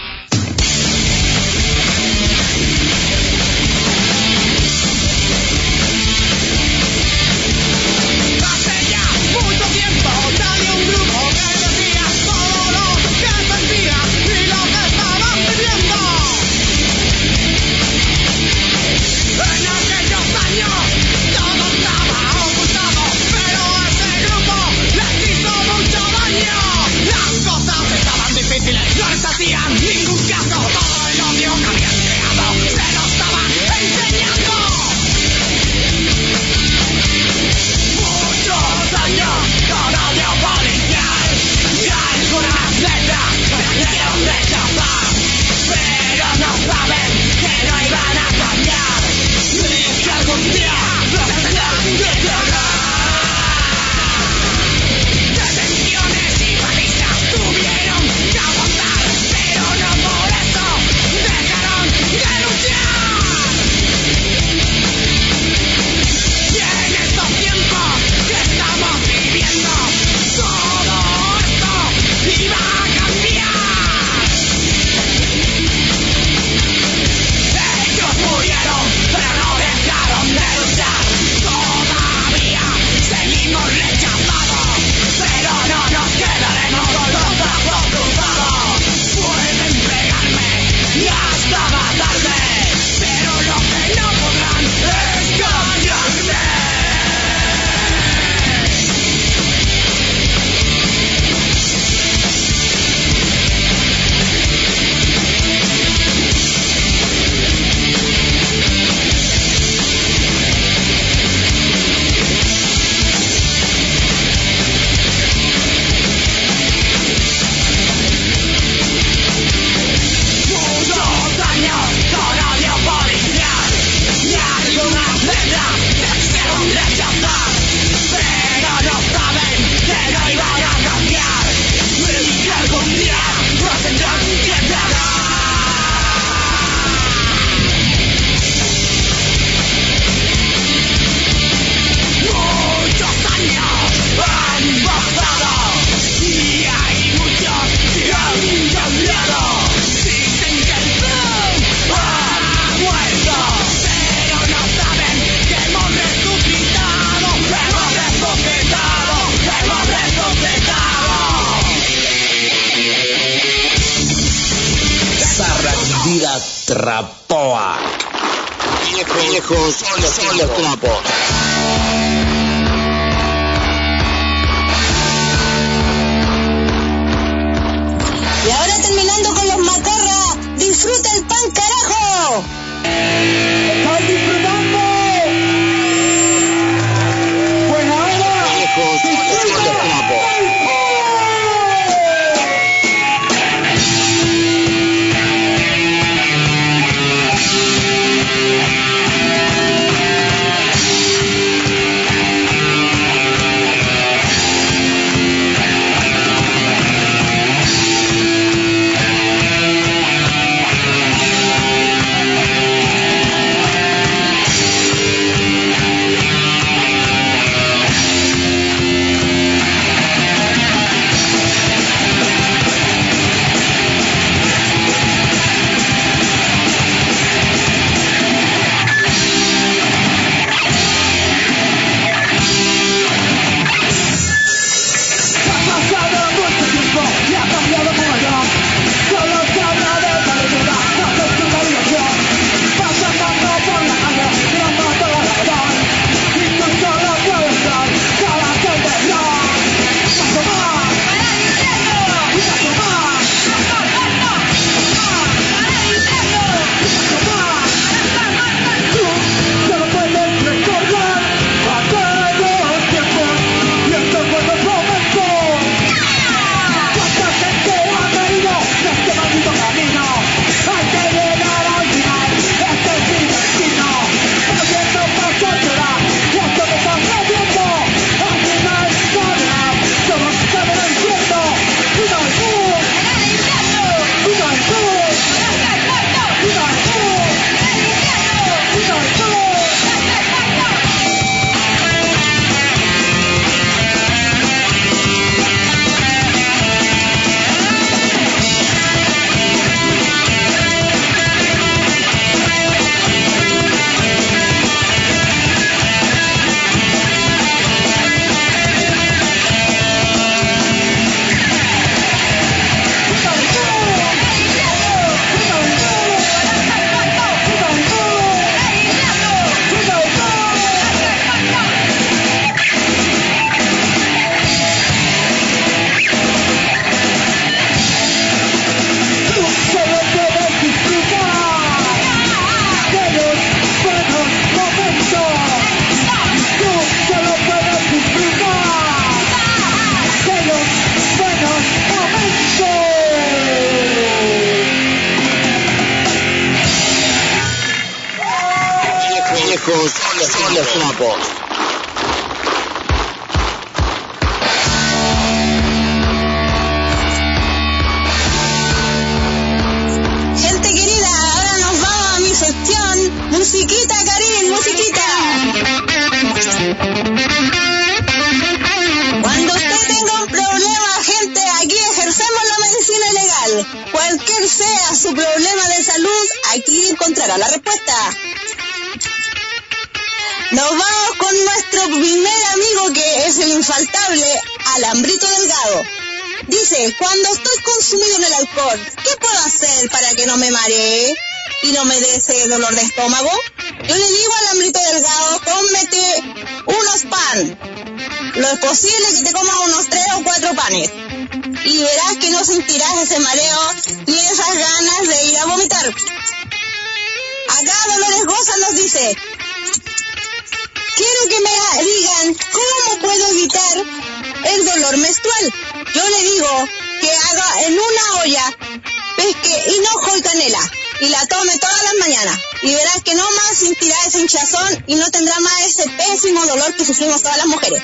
Y la tome todas las mañanas. Y verás que no más sentirá ese hinchazón y no tendrá más ese pésimo dolor que sufrimos todas las mujeres.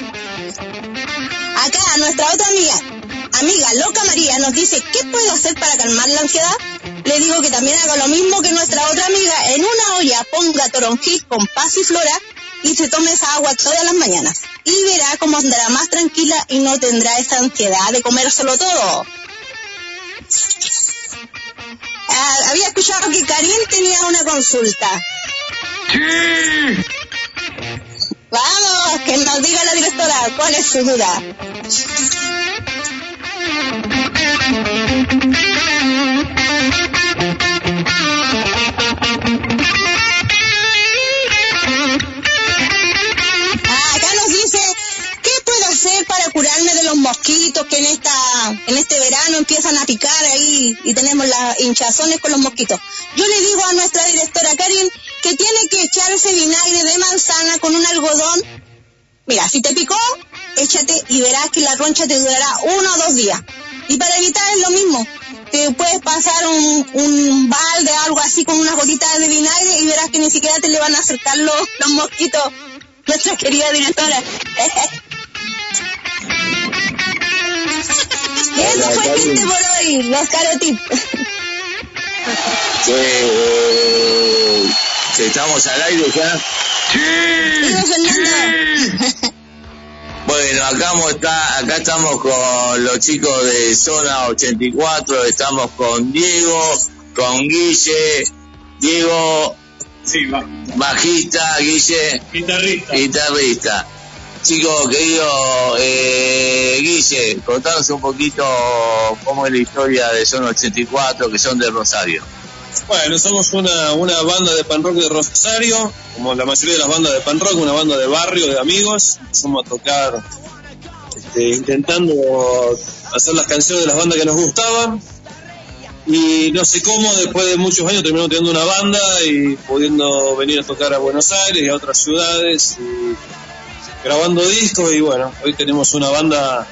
Acá nuestra otra amiga, amiga Loca María, nos dice, ¿qué puedo hacer para calmar la ansiedad? Le digo que también haga lo mismo que nuestra otra amiga, en una olla ponga toronjil con pasiflora y se tome esa agua todas las mañanas. Y verá cómo andará más tranquila y no tendrá esa ansiedad de comérselo todo. Ah, había escuchado que Karim tenía una consulta. Vamos, que nos diga la directora cuál es su duda. Los mosquitos que en esta, en este verano empiezan a picar ahí y tenemos las hinchazones con los mosquitos? Yo le digo a nuestra directora Karin que tiene que echarse vinagre de manzana con un algodón. Mira, si te picó, échate y verás que la roncha te durará uno o dos días. Y para evitar es lo mismo. Te puedes pasar un, un balde, algo así, con unas gotitas de vinagre y verás que ni siquiera te le van a acercar los, los mosquitos. Nuestra querida directora. Eso fue el chiste por hoy, los carotips. Sí, eh, que estamos al aire ya. Digo, Fernando. Bueno, acá, está, acá estamos con los chicos de Zona 84, estamos con Diego, con Guille, Diego, bajista, Guille, guitarrista. guitarrista. Chicos, querido eh, Guille, contanos un poquito cómo es la historia de Zona 84, que son de Rosario. Bueno, somos una, una banda de pan rock de Rosario, como la mayoría de las bandas de pan rock, una banda de barrio, de amigos. Empezamos a tocar este, intentando hacer las canciones de las bandas que nos gustaban. Y no sé cómo, después de muchos años terminamos teniendo una banda y pudiendo venir a tocar a Buenos Aires y a otras ciudades, y grabando discos y bueno, hoy tenemos una banda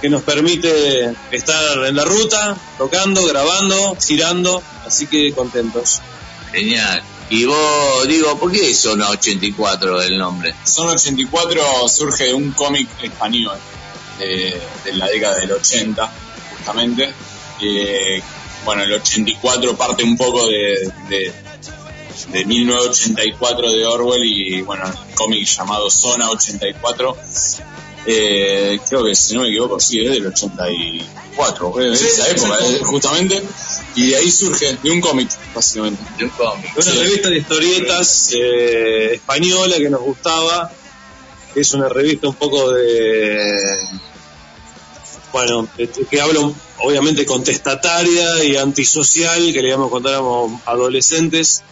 que nos permite estar en la ruta, tocando, grabando, girando, así que contentos. Genial. Y vos, digo, ¿por qué Zona 84 el nombre? Zona 84 surge de un cómic español de, de la década del 80, justamente. Eh, bueno, el 84 parte un poco de, de, de 1984 de Orwell y, bueno, el cómic llamado Zona 84. Eh, creo que, si no me equivoco, sí, es del 84, eh, de Sí, esa sí, época, sí. eh, justamente. Y de ahí surge, de un cómic, básicamente. De un cómic. Una revista de historietas eh, española que nos gustaba, es una revista un poco de, bueno, que habla un- obviamente contestataria y antisocial, que leíamos cuando éramos adolescentes.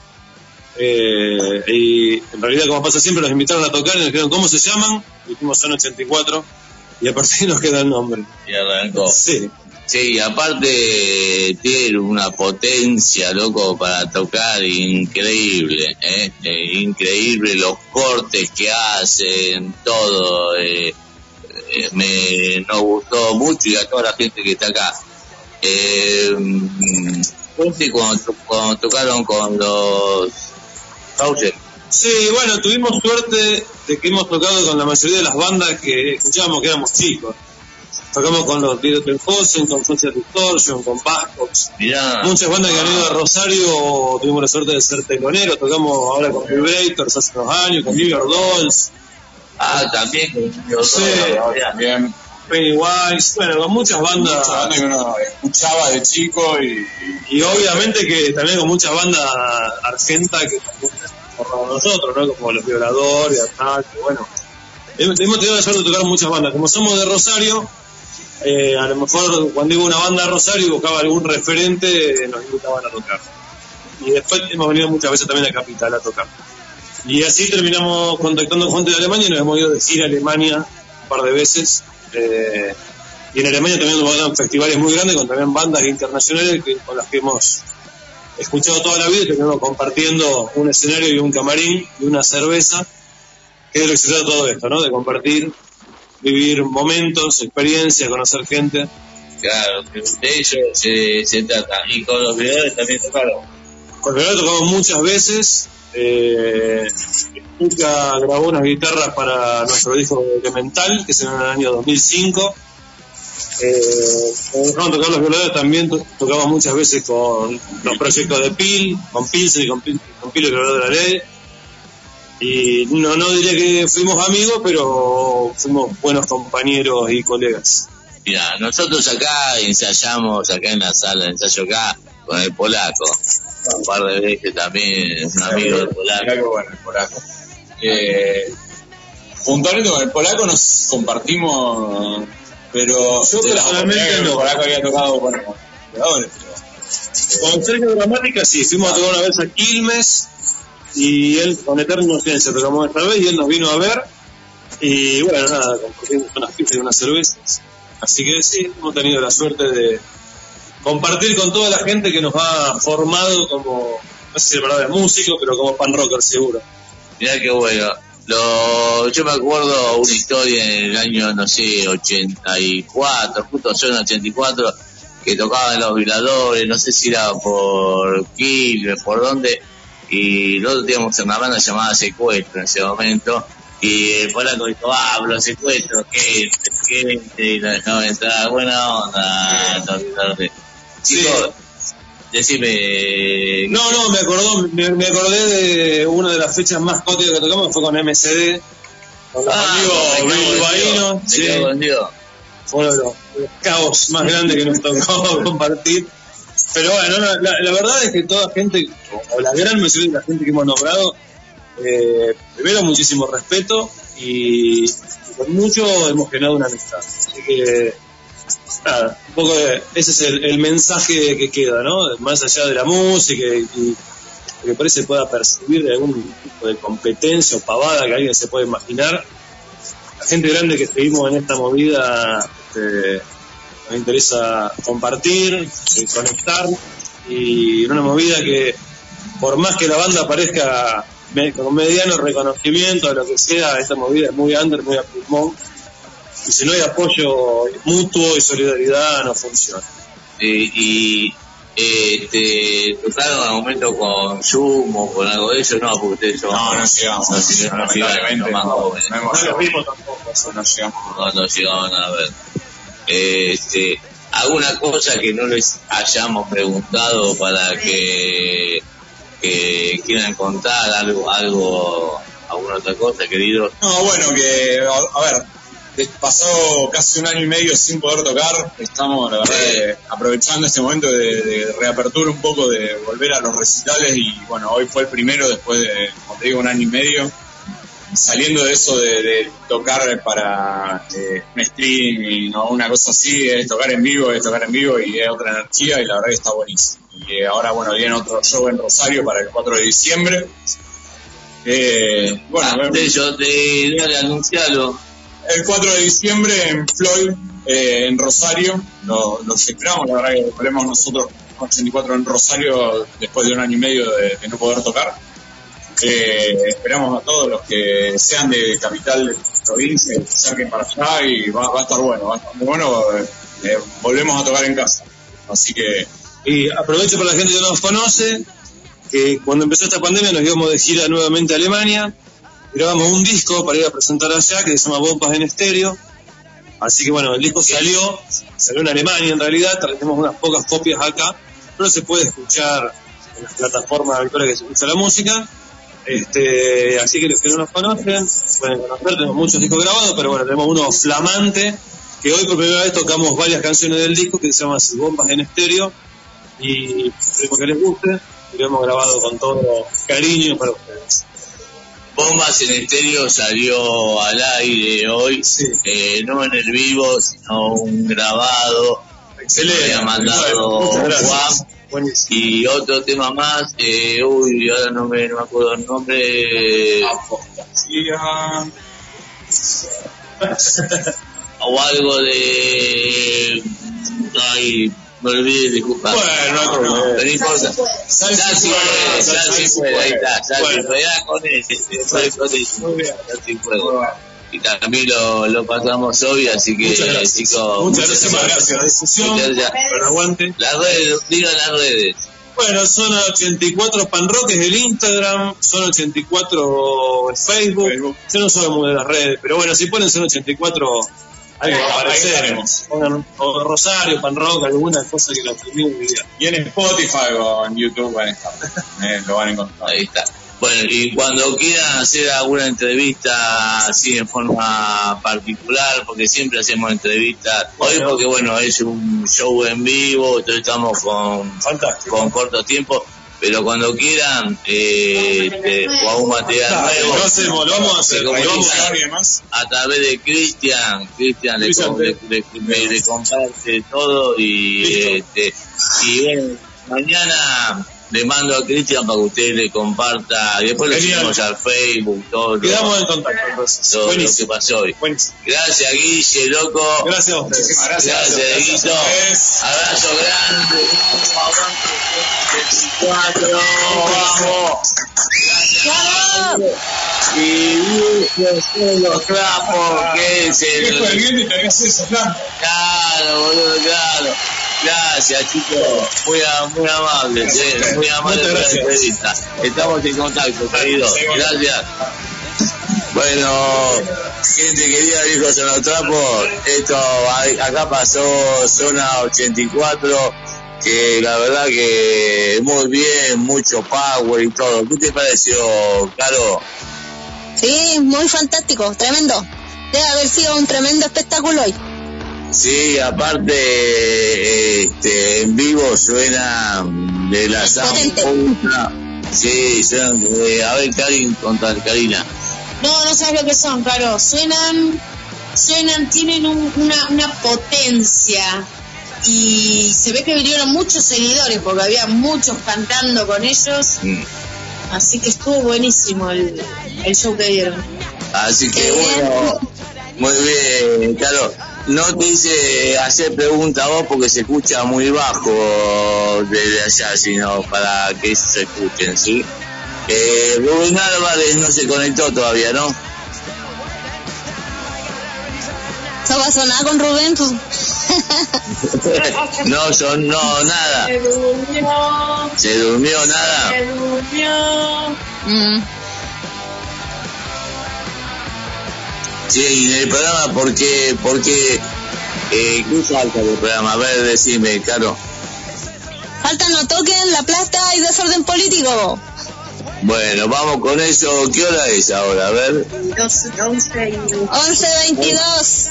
Eh, y en realidad, como pasa siempre, nos invitaron a tocar y nos dijeron, ¿cómo se llaman? Dijimos Son 84 y a partir nos queda el nombre. Y arrancó. Sí. Sí, aparte tiene una potencia, loco, para tocar increíble, ¿eh? Eh, increíble los cortes que hacen, todo. eh, eh, me nos gustó mucho y a toda la gente que está acá. Eh, mm, cuando, cuando tocaron con los Sí, bueno, tuvimos suerte de que hemos tocado con la mayoría de las bandas que escuchábamos que éramos chicos. Tocamos con los Video Tenhosen, con Social Distortion, con Bascox. Muchas bandas que han ido a Rosario tuvimos la suerte de ser teloneros. Tocamos ahora con Vibrators hace unos años, con New York Dolls. Ah, también con New York Sí, Dolls, También. Pennywise. Bueno, con muchas bandas. Muchas bandas que uno escuchaba de chico y, Y obviamente que también con muchas bandas argentas que también formamos nosotros, ¿no? Como Los Violadores, Ataque, bueno. Hemos tenido la suerte de tocar muchas bandas. Como somos de Rosario, eh, a lo mejor cuando iba una banda a Rosario y buscaba algún referente, eh, nos invitaban a tocar. Y después hemos venido muchas veces también a Capital a tocar. Y así terminamos contactando gente de Alemania y nos hemos ido de gira a Alemania un par de veces. Eh, y en Alemania también dado festivales muy grandes con también bandas internacionales que- con las que hemos escuchado toda la vida y terminamos compartiendo un escenario y un camarín y una cerveza, que es lo que se trata todo esto, ¿no? De compartir, vivir momentos, experiencias, conocer gente. Claro, de ello se, se trata. Y con los violadores también tocaron. Con Leonardo tocamos muchas veces. Eh, Luca grabó unas guitarras para nuestro disco Elemental, que es en el año 2005. Eh, cuando dejaron tocar los violadores también to- tocamos muchas veces con los proyectos de Pil, con Pilsen y con Pil, con Pil el violador de la ley. Y no, no diría que fuimos amigos, pero fuimos buenos compañeros y colegas. Mira, nosotros acá ensayamos, acá en la sala de ensayo acá, con el polaco. Un par de veces también, un amigo del polaco. Bueno, el polaco. Eh, juntamente con el polaco nos compartimos, pero Yo personalmente no. El polaco había tocado con pero Con Sergio Dramática sí, fuimos a tocar una vez a Quilmes y él con Eterno Ciencia tocamos esta vez y él nos vino a ver y bueno, nada, compartimos unas pizzas y unas cervezas. Así que sí, hemos tenido la suerte de compartir con toda la gente que nos ha formado como, no sé si la palabra es músico, pero como pan rocker seguro. Mirá qué bueno. Lo, yo me acuerdo una historia en el año, no sé, 84, justo yo en 84, que tocaban los violadores, no sé si era por Quilmes, por dónde, y nosotros teníamos una banda llamada Secuestro en ese momento, y el polaco dijo, ah, los secuestros. ¿Qué? Y nos dejaban entrar, buena onda, los violadores. Chicos, decime... No, no, me acordó, me, me acordé de una de las fechas más cóticas que tocamos, fue con MCD, con los Ah, amigos sí. fue uno de los, caos más grandes que nos tocó compartir. Pero bueno, no, la, la verdad es que toda gente, o la gran mayoría de la gente que hemos nombrado, eh, primero muchísimo respeto y, y con mucho hemos generado una amistad. Así que, un poco de- ese es el, mensaje que queda, ¿no? Más allá de la música y, y que por ahí se pueda percibir de algún tipo de competencia o pavada que alguien se puede imaginar la gente grande que seguimos en esta movida este, nos interesa compartir, eh, conectar y en una movida que por más que la banda parezca con mediano reconocimiento de lo que sea, esta movida es muy under, muy a y si no hay apoyo mutuo y solidaridad no funciona. Eh, y este, tocaron al momento con Zoom o con algo de eso, no, porque ustedes son. No, no llegamos. No, no, no hemos No los vimos tampoco. no llegamos. No, no llegaban a ver. Este, ¿Alguna cosa que no les hayamos preguntado para que, que quieran contar algo, algo, alguna otra cosa, queridos? No, bueno, que, a, a ver, pasó casi un año y medio sin poder tocar, estamos, la verdad, que aprovechando este momento de, de reapertura un poco, de volver a los recitales y, bueno, hoy fue el primero después de, como te digo, un año y medio, saliendo de eso de, de tocar para eh, un stream o una cosa así, es tocar en vivo, es tocar en vivo y es otra energía y la verdad que está buenísimo. Y eh, ahora, bueno, viene otro show en Rosario para el 4 de diciembre. Eh, bueno, Ah, de yo, de, dale, anuncialo el 4 de diciembre en Floyd, eh, en Rosario. Lo, los esperamos, la verdad que volvemos nosotros 84 en Rosario después de un año y medio de, de no poder tocar. Eh, esperamos a todos los que sean de capital de provincia que saquen para allá y va, va, a estar bueno, va a estar muy bueno. Eh, eh, volvemos a tocar en casa. Así que. Y aprovecho para la gente que no nos conoce, que cuando empezó esta pandemia nos íbamos de gira nuevamente a Alemania grabamos un disco para ir a presentar allá que se llama Bombas en Estéreo. Así que bueno, el disco salió, salió en Alemania en realidad, tenemos unas pocas copias acá, pero se puede escuchar en las plataformas habituales que se escucha la música. Este, así que los que no nos conocen, pueden conocer, tenemos muchos discos grabados, pero bueno, tenemos uno flamante, que hoy por primera vez tocamos varias canciones del disco que se llama Bombas en Estéreo, y esperemos que les guste, y lo hemos grabado con todo cariño para ustedes. Bomba Cementerio salió al aire hoy, eh, no en el vivo, sino un grabado. Excelente. Que ha mandado Juan. Y otro tema más, eh, uy, ahora no me, no me acuerdo el nombre. O algo de me olvidé, disculpa. Bueno, no. No, no, no importa. Ya sí fue, ya sí fue, ahí está, ya bueno. sí fue, ah, con él, este, ya sí fue. Y también lo, lo pasamos hoy, así que muchas gracias. chicos. Muchas, muchas gracias por la discusión. aguante. Las redes, digan las redes. Bueno, son 84 panroques del Instagram, son 84 en Facebook. Facebook. Yo no soy muy de las redes, pero bueno, si ponen son 84 algo va. Pongan rosario, pan rock, alguna cosa que la termine de día. Y en Spotify o en YouTube van a estar. lo van a encontrar. Ahí está. Bueno, y cuando quieran hacer alguna entrevista así en forma particular, porque siempre hacemos entrevistas, hoy porque bueno, es un show en vivo, entonces estamos con, con corto tiempo, pero cuando quieran eh, eh, o a un material ah, nuevo lo hacemos lo vamos a hacer. lo vamos a alguien más. a través de Cristian Cristian le, le, le, comparte todo y, este, y bueno, mañana le mando a Cristian para que usted le comparta. Después Genial. lo subimos al Facebook, todo. Quedamos en contacto entonces. Todo lo que pasó hoy. Gracias, Guille, loco. Gracias a ustedes. Gracias, gracias, Guito. Abrazo grande. Vamos. Gracias. Y son los trapos, que es el. Claro, boludo, claro. Gracias, chicos. Muy, muy amable, muy amable la entrevista. Estamos en contacto, querido. Gracias. Bueno, gente querida, viejos en los trapos, esto acá pasó zona 84, que la verdad que muy bien, mucho power y todo. ¿Qué te pareció, Caro? Sí, muy fantástico, tremendo. Debe haber sido un tremendo espectáculo hoy. Sí, aparte este, en vivo suena de la zampoña. Sí, suenan, eh, a ver, Karin, contra Karina. No, no sabes lo que son, claro. Suenan, suenan, tienen un, una, una potencia y se ve que vinieron muchos seguidores porque había muchos cantando con ellos. Mm. Así que estuvo buenísimo el, el show que dieron. Así que eh, bueno, muy bien, Carlos. No te hice hacer pregunta vos porque se escucha muy bajo desde allá, sino para que se escuchen, ¿sí? Eh, Rubén Álvarez no se conectó todavía, ¿no? ¿No va a sonar con Rubén? Pues? no, son, no, nada. Se durmió. ¿Se durmió nada? Se durmió. Mm. Sí, en el programa, porque, porque, eh, ¿qué falta del programa? A ver, decime, Caro. Faltan los toquen la plata y desorden político. Bueno, vamos con eso. ¿Qué hora es ahora? A ver. 11.22.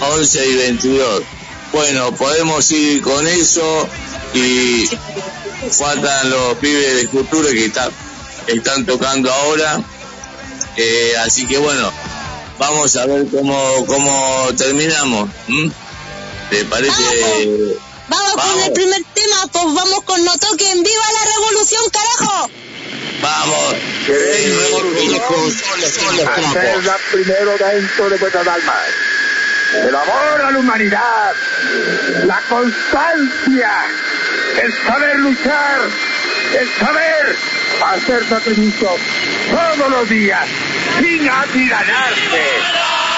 11 y 22. Bueno, podemos ir con eso y faltan los pibes de cultura que, está, están tocando ahora. Eh, así que bueno, Vamos a ver cómo, cómo terminamos. ¿Mm? ¿Te parece? Vamos, vamos, vamos, con el primer tema, pues vamos con No Toquen. ¡Viva la revolución, carajo! Vamos, que revolución. Sola, sola, sola, primero dentro de vuestras almas el amor a la humanidad, la constancia, el saber luchar, el saber hacer sacrificios todos los días sin atiranarse.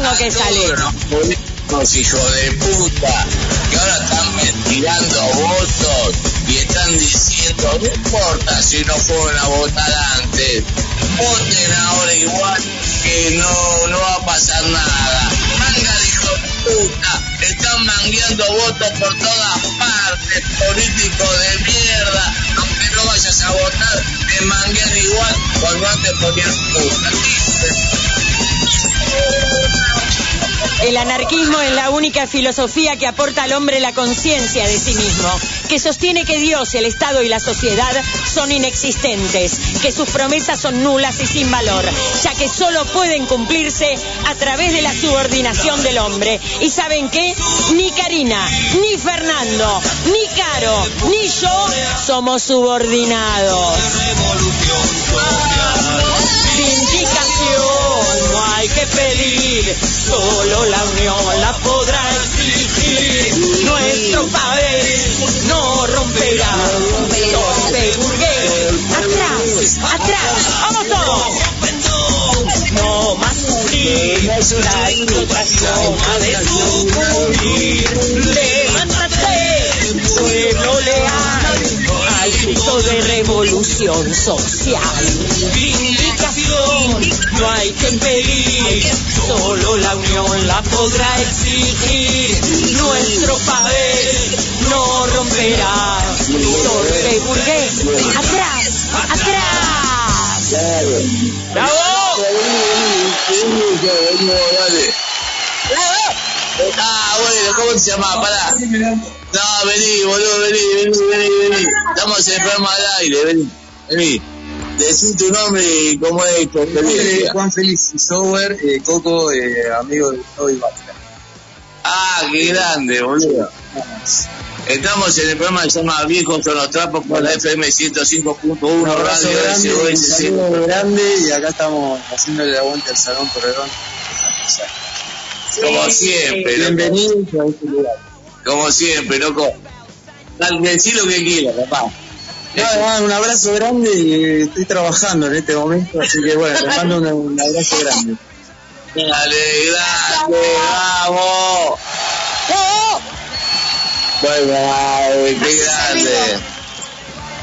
Tengo que salir. Los hijos de puta que ahora están tirando votos y están diciendo no importa si no fueron a votar antes voten ahora igual que no, no va a pasar nada manga de hijos de puta están mangueando votos por todas partes políticos de mierda. Aunque no vayas a votar te manguean igual cuando antes ponían puta El anarquismo es la única filosofía que aporta al hombre la conciencia de sí mismo, que sostiene que Dios, el Estado y la sociedad son inexistentes, que sus promesas son nulas y sin valor, ya que solo pueden cumplirse a través de la subordinación del hombre. ¿Y saben qué? Ni Karina, ni Fernando, ni Caro, ni yo somos subordinados. Pedir, solo la unión la podrá exigir. Nuestro papel no romperá, torpe burgués. Atrás, atrás, vamos todos. No más sufrir, la explotación ha de sucumbir. Levántate, pueblo leal, al grito de revolución social. Vindicación no hay que pedir, solo la unión la podrá exigir. Nuestro papel no romperá, torpe burgués. Atrás, atrás. ¡Bravo! ¿Cómo se llama? Pará. No, vení, boludo, vení, vení, vení, vení. Estamos en el programa al aire, vení. Vení. Decí tu nombre y cómo es tu experiencia. Juan Félix Sower, eh, Coco, eh, amigo de Gustavo Ibarra. Ah, qué grande, boludo. Estamos en el programa que se llama Viejos son los trapos por la FM 105.1 Un abrazo Radio grande, SOS. grande y acá estamos haciéndole aguante al Salón Corredón. Como siempre, loco. Bienvenidos a este lugar. Como siempre, loco. Decí lo que quieras, papá. Nada, un abrazo grande y estoy trabajando en este momento, así que bueno, les mando un, un abrazo grande. Dale, grande, vamos. Bye bye, qué grande.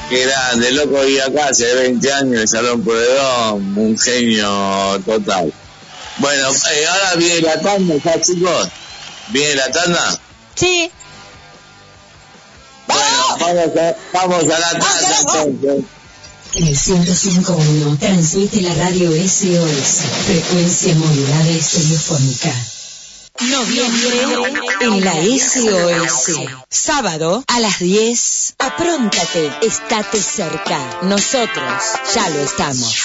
Qué grande, loco, y acá hace 20 años el Salón Pueyrredón, un genio total. Bueno, eh, ahora viene la tanda, ¿ya chicos? ¿Viene la tanda? Sí. Bueno, vamos a, vamos a la tanda entonces. En el 105.1 transmite la radio SOS, frecuencia modulada estereofónica. Noviembre en la SOS. Sábado a las 10. Apróntate, estate cerca. Nosotros ya lo estamos.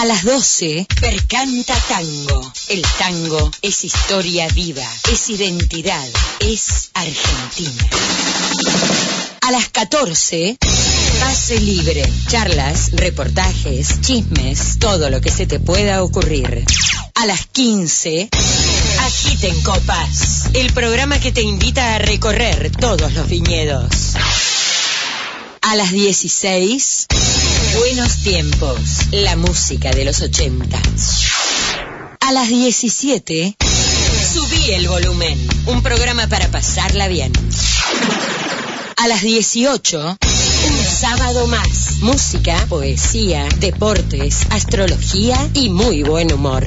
A las 12, Percanta Tango. El tango es historia viva, es identidad, es Argentina. A las 14, Pase libre. Charlas, reportajes, chismes, todo lo que se te pueda ocurrir. A las 15, Agiten Copas. El programa que te invita a recorrer todos los viñedos. A las 16, Buenos Tiempos. La música de los 80. A las 17, Subí el volumen. Un programa para pasarla bien. A las 18, un sábado más. Música, poesía, deportes, astrología y muy buen humor.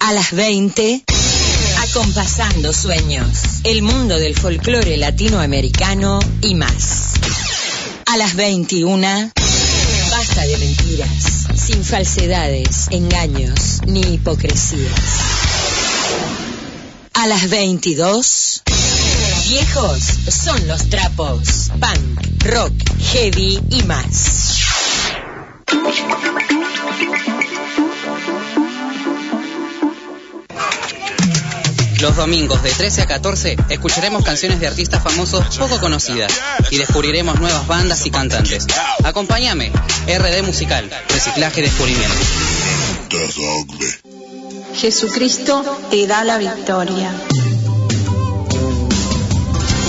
A las 20, acompasando sueños. El mundo del folclore latinoamericano y más. A las 21, basta de mentiras, sin falsedades, engaños ni hipocresías. A las 22, viejos son los trapos, punk, rock, heavy y más. Los domingos de 13 a 14 escucharemos canciones de artistas famosos poco conocidas y descubriremos nuevas bandas y cantantes. Acompáñame, RD Musical, Reciclaje y Descubrimiento. Jesucristo te da la victoria.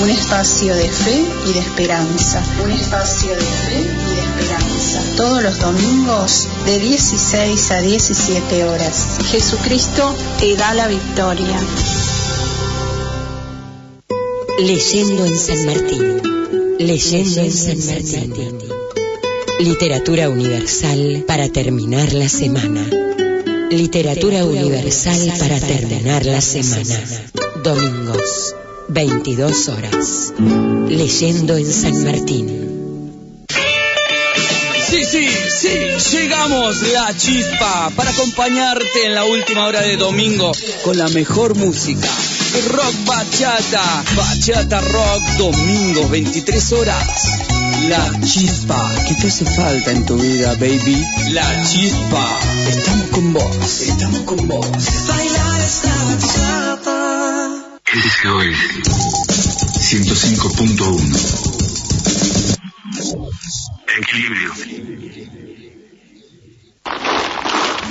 Un espacio de fe y de esperanza. Un espacio de fe y de esperanza. Todos los domingos de 16 a 17 horas. Jesucristo te da la victoria. Leyendo en San Martín. Leyendo en San Martín. Literatura universal para terminar la semana. Literatura universal para terminar la semana. Domingos, 22 horas. Leyendo en San Martín. Sí, sí, sí, llegamos la chispa para acompañarte en la última hora de domingo con la mejor música. Rock bachata, bachata rock, domingos 23 horas. La chispa que te hace falta en tu vida, baby. La chispa. Estamos con vos, estamos con vos. Bailar esta bachata. SOS 105.1 Equilibrio.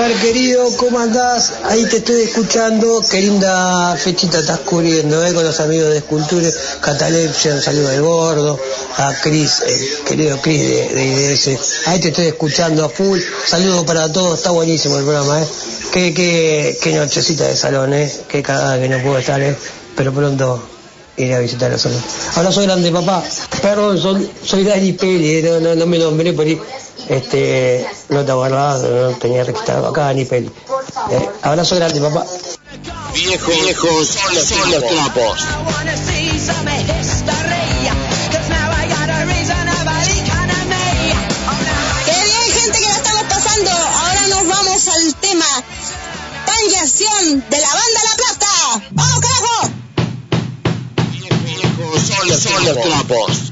Querido, ¿cómo andás? Ahí te estoy escuchando, qué linda fechita estás cubriendo, ¿eh? Con los amigos de Escultura, Catalepsia, saludo al gordo, a Cris, el querido Cris de, de IDS. Ahí te estoy escuchando a full, saludo para todos, está buenísimo el programa, ¿eh? Qué, qué, qué nochecita de salón, ¿eh? Qué cagada que no puedo estar, ¿eh? Pero pronto iré a visitar el salón. Abrazo grande, papá. Perdón, soy, soy Dani Pérez, no, no, no me nombré por ahí. Este, no te acordabas, no tenía registrado acá ni peli. Eh, abrazo grande, papá. Viejos, viejos, son los, son los trapos. Qué bien, gente, que la estamos pasando. Ahora nos vamos al tema Tangiación de la banda La Plata. ¡Vamos, carajo! Viejos, son los, son los trapos.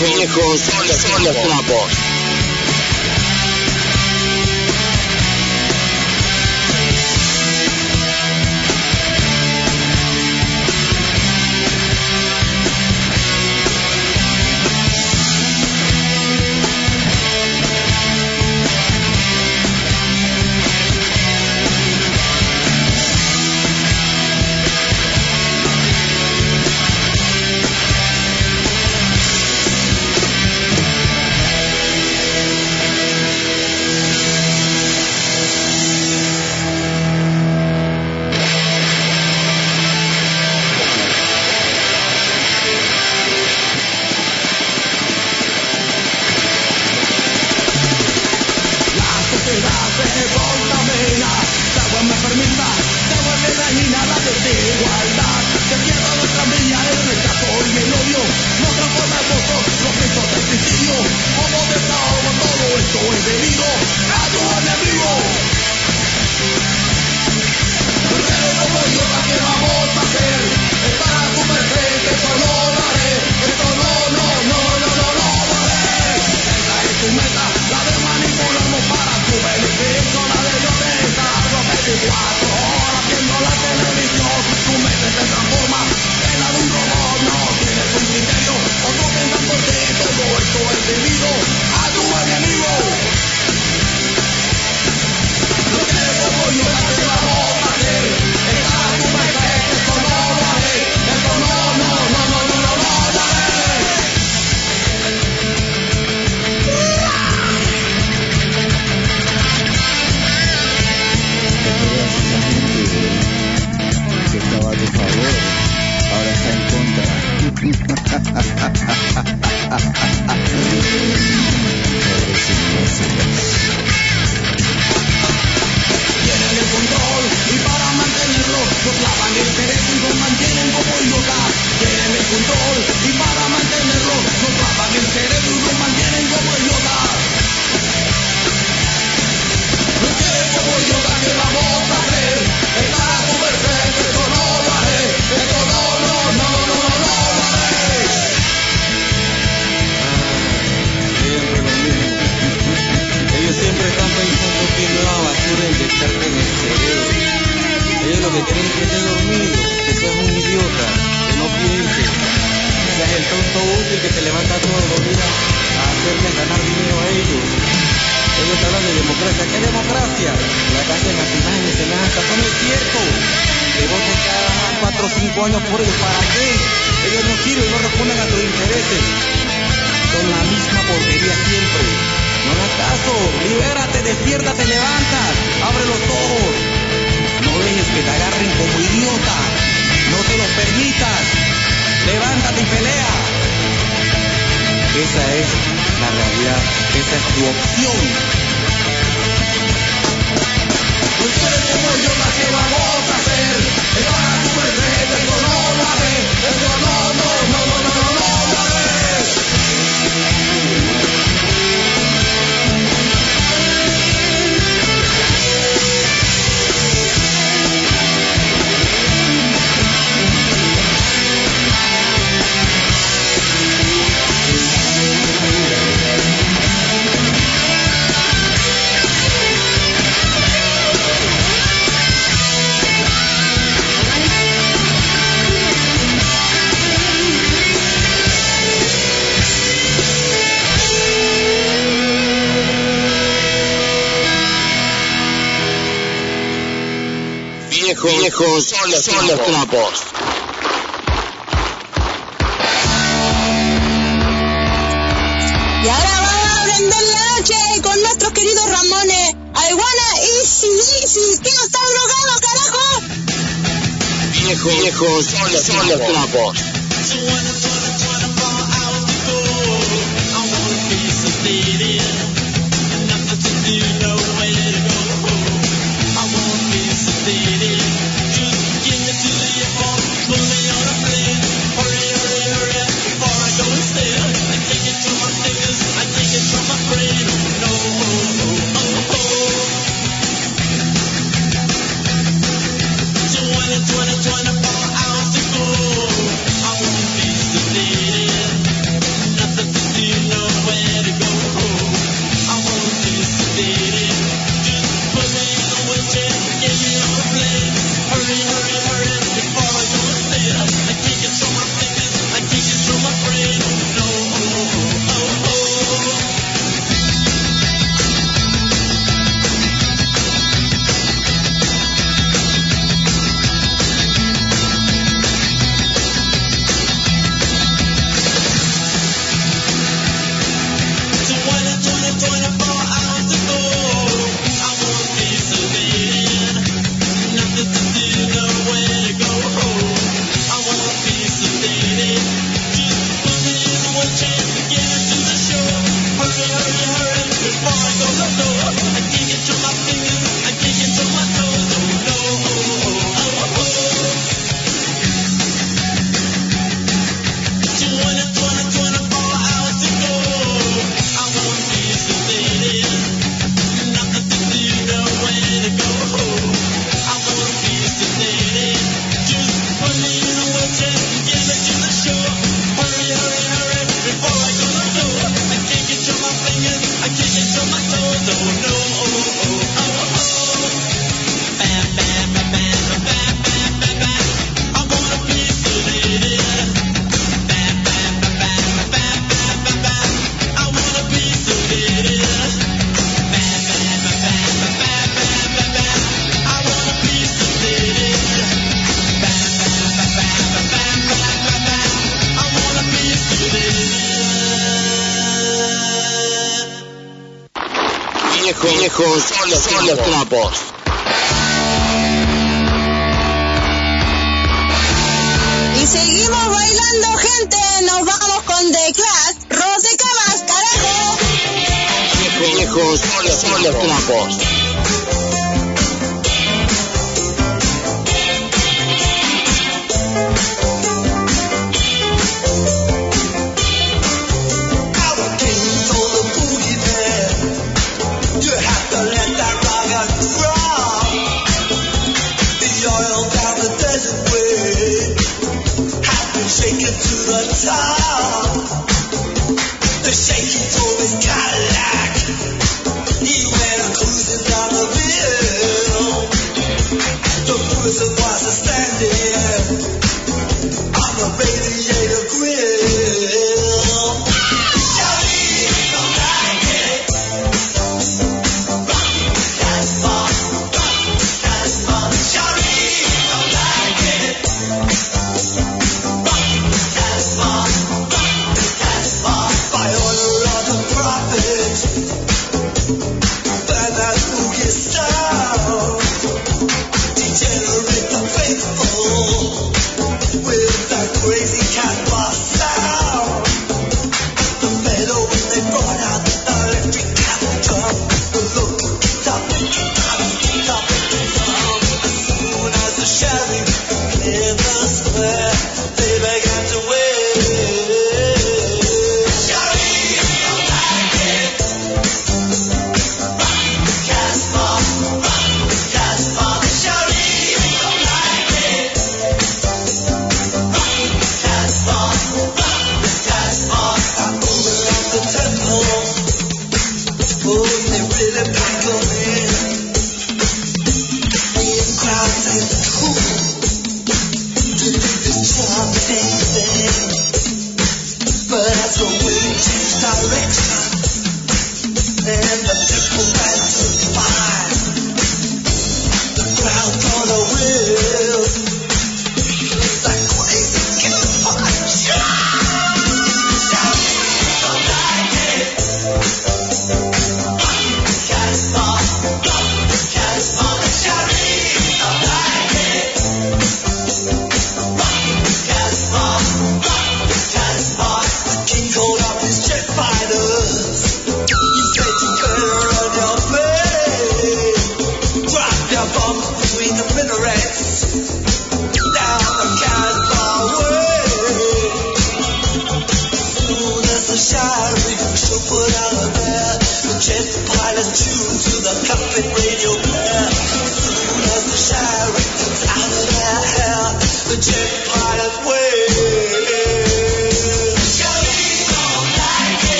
Viejos, viejos, son los. viejos son los, son los trapos. Y ahora vamos a prender la noche con nuestros queridos Ramones. I wanna easy, easy. ¿Qué está drogado, carajo? Viejos, viejos son los trapos.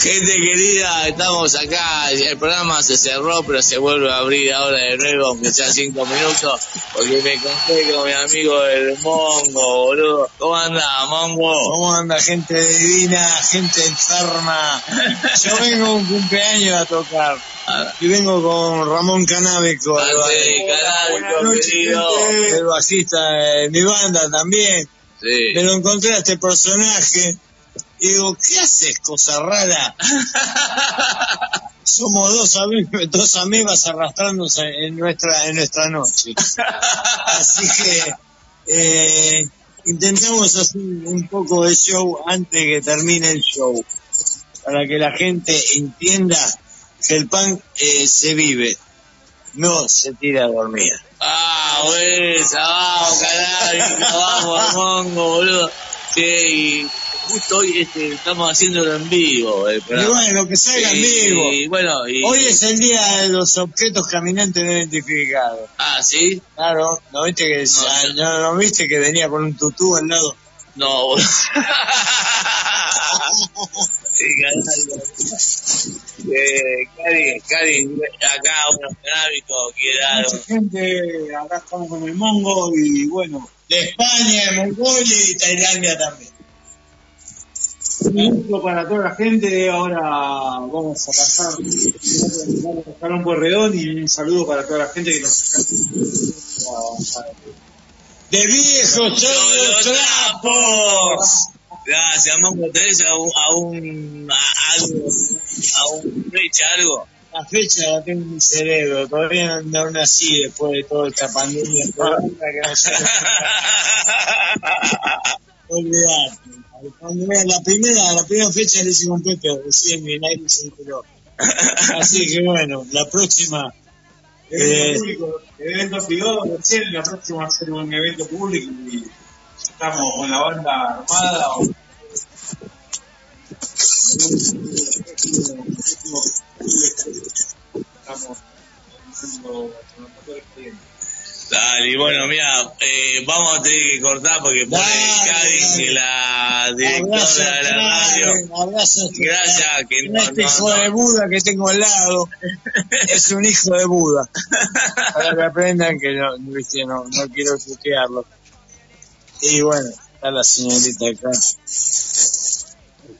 Gente querida, estamos acá. El programa se cerró, pero se vuelve a abrir ahora de nuevo, aunque sea cinco minutos, porque me conté con mi amigo el Mongo, boludo. ¿Cómo anda, Mongo? ¿Cómo anda gente divina, gente enferma? Yo vengo un cumpleaños a tocar. Y vengo con Ramón Canábico. El bajista de mi banda también. Sí. Me lo encontré a este personaje. Y digo, ¿qué haces, cosa rara? Somos dos, ami- dos amebas arrastrándose en nuestra, en nuestra noche. Así que eh, intentamos hacer un poco de show antes que termine el show. Para que la gente entienda que el pan eh, se vive, no se tira a dormir. Ah, esa, vamos, Canábico, vamos, Mongo, boludo. Sí, y justo hoy este, estamos haciéndolo en vivo. El Y bueno, que salga en vivo. Y bueno, y... Hoy es el día de los objetos caminantes no identificados. Ah, ¿sí? Claro, ¿no viste que, no, no viste que venía con un tutú al lado? No. Eh, Cari, Cari, acá unos canábicos. Mucha gente, acá estamos con el Mongo y bueno, de España, de Mongolia y Tailandia también. Un saludo para toda la gente, ahora vamos a pasar, vamos a pasar un corredón y un saludo para toda la gente que nos está De viejos son los trapos. Gracias, Mongo. ¿Tenés a un, a un, a algo, a un fecha, algo? La fecha la tengo en mi cerebro, todavía no, no nací después de toda esta pandemia. que no. Olvidate. La primera, la primera fecha le hice con Pepe recién y nadie se enteró. Así que bueno, la próxima. eh, público, evento privado, recién la próxima va a ser un evento público y estamos con la banda armada. o- Estamos haciendo Dale, bueno, mira, eh, vamos a tener que cortar porque pone Cádiz que la directora de la radio. Abrazo. Gracias, que no, Este no, hijo no. de Buda que tengo al lado es un hijo de Buda. Para que aprendan que no, viste, no, no quiero tutearlo. Y bueno, está la señorita acá.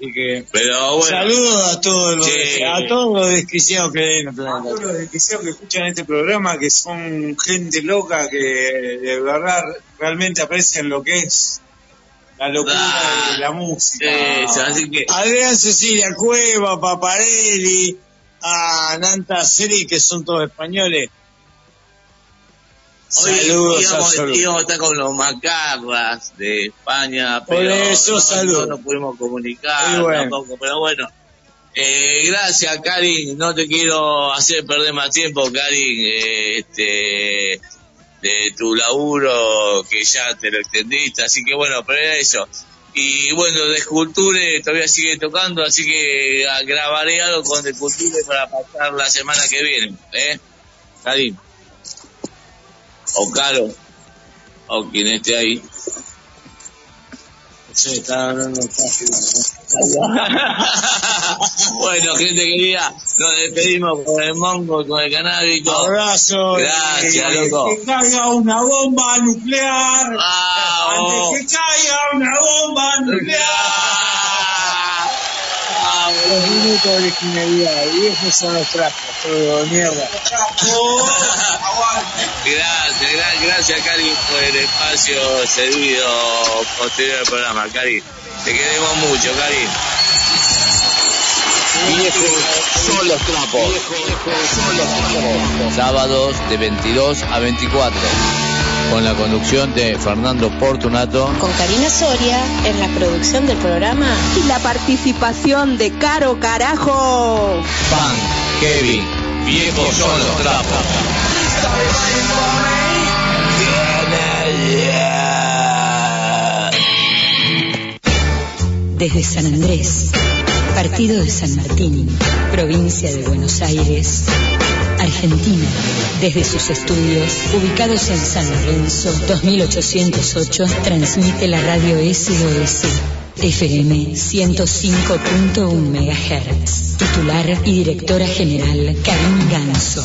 Así que Pero bueno. saludos a todos los Sí. a todos los desquiciados que hay en el planeta. A todos los desquiciados que escuchan este programa, que son gente loca que de verdad realmente aprecian lo que es la locura de la música. Eso, así que- Adrián Cecilia Cueva, Paparelli, a Nanta Seri, que son todos españoles. Hoy Saludos a íbamos, Solo. íbamos a estar con los macarras de España, Por pero eso, no, saludos. no nos pudimos comunicar bueno. tampoco, pero bueno. Eh, gracias, Karin. No te quiero hacer perder más tiempo, Karin. eh, este, de tu laburo que ya te lo extendiste, así que bueno, pero era eso. Y bueno, de Esculture todavía sigue tocando, así que grabaré algo con Esculture para pasar la semana que viene, ¿eh? Karin. O Caro, o quien esté ahí. Sí, está hablando fácil. bueno, gente querida, nos despedimos con el mongo, con el canábico. Abrazo. Gracias, eh, loco. Que caiga una bomba nuclear. Antes que caiga una bomba nuclear. Los minutos de originalidad. Y esos son los trapos. Todo de mierda. Gracias, gra- gracias, Cari, por el espacio servido posterior al programa, Cari. Te queremos mucho, Cari. son los trapos. Sábados de 22 a 24. Con la conducción de Fernando Portunato. Con Karina Soria en la producción del programa. Y la participación de Caro Carajo. Pan, Kevin, viejos son los trapos. Desde San Andrés, partido de San Martín, provincia de Buenos Aires, Argentina, desde sus estudios, ubicados en San Lorenzo, 2808, transmite la radio SOS. FM 105.1 MHz. Titular y directora general Karin Ganso.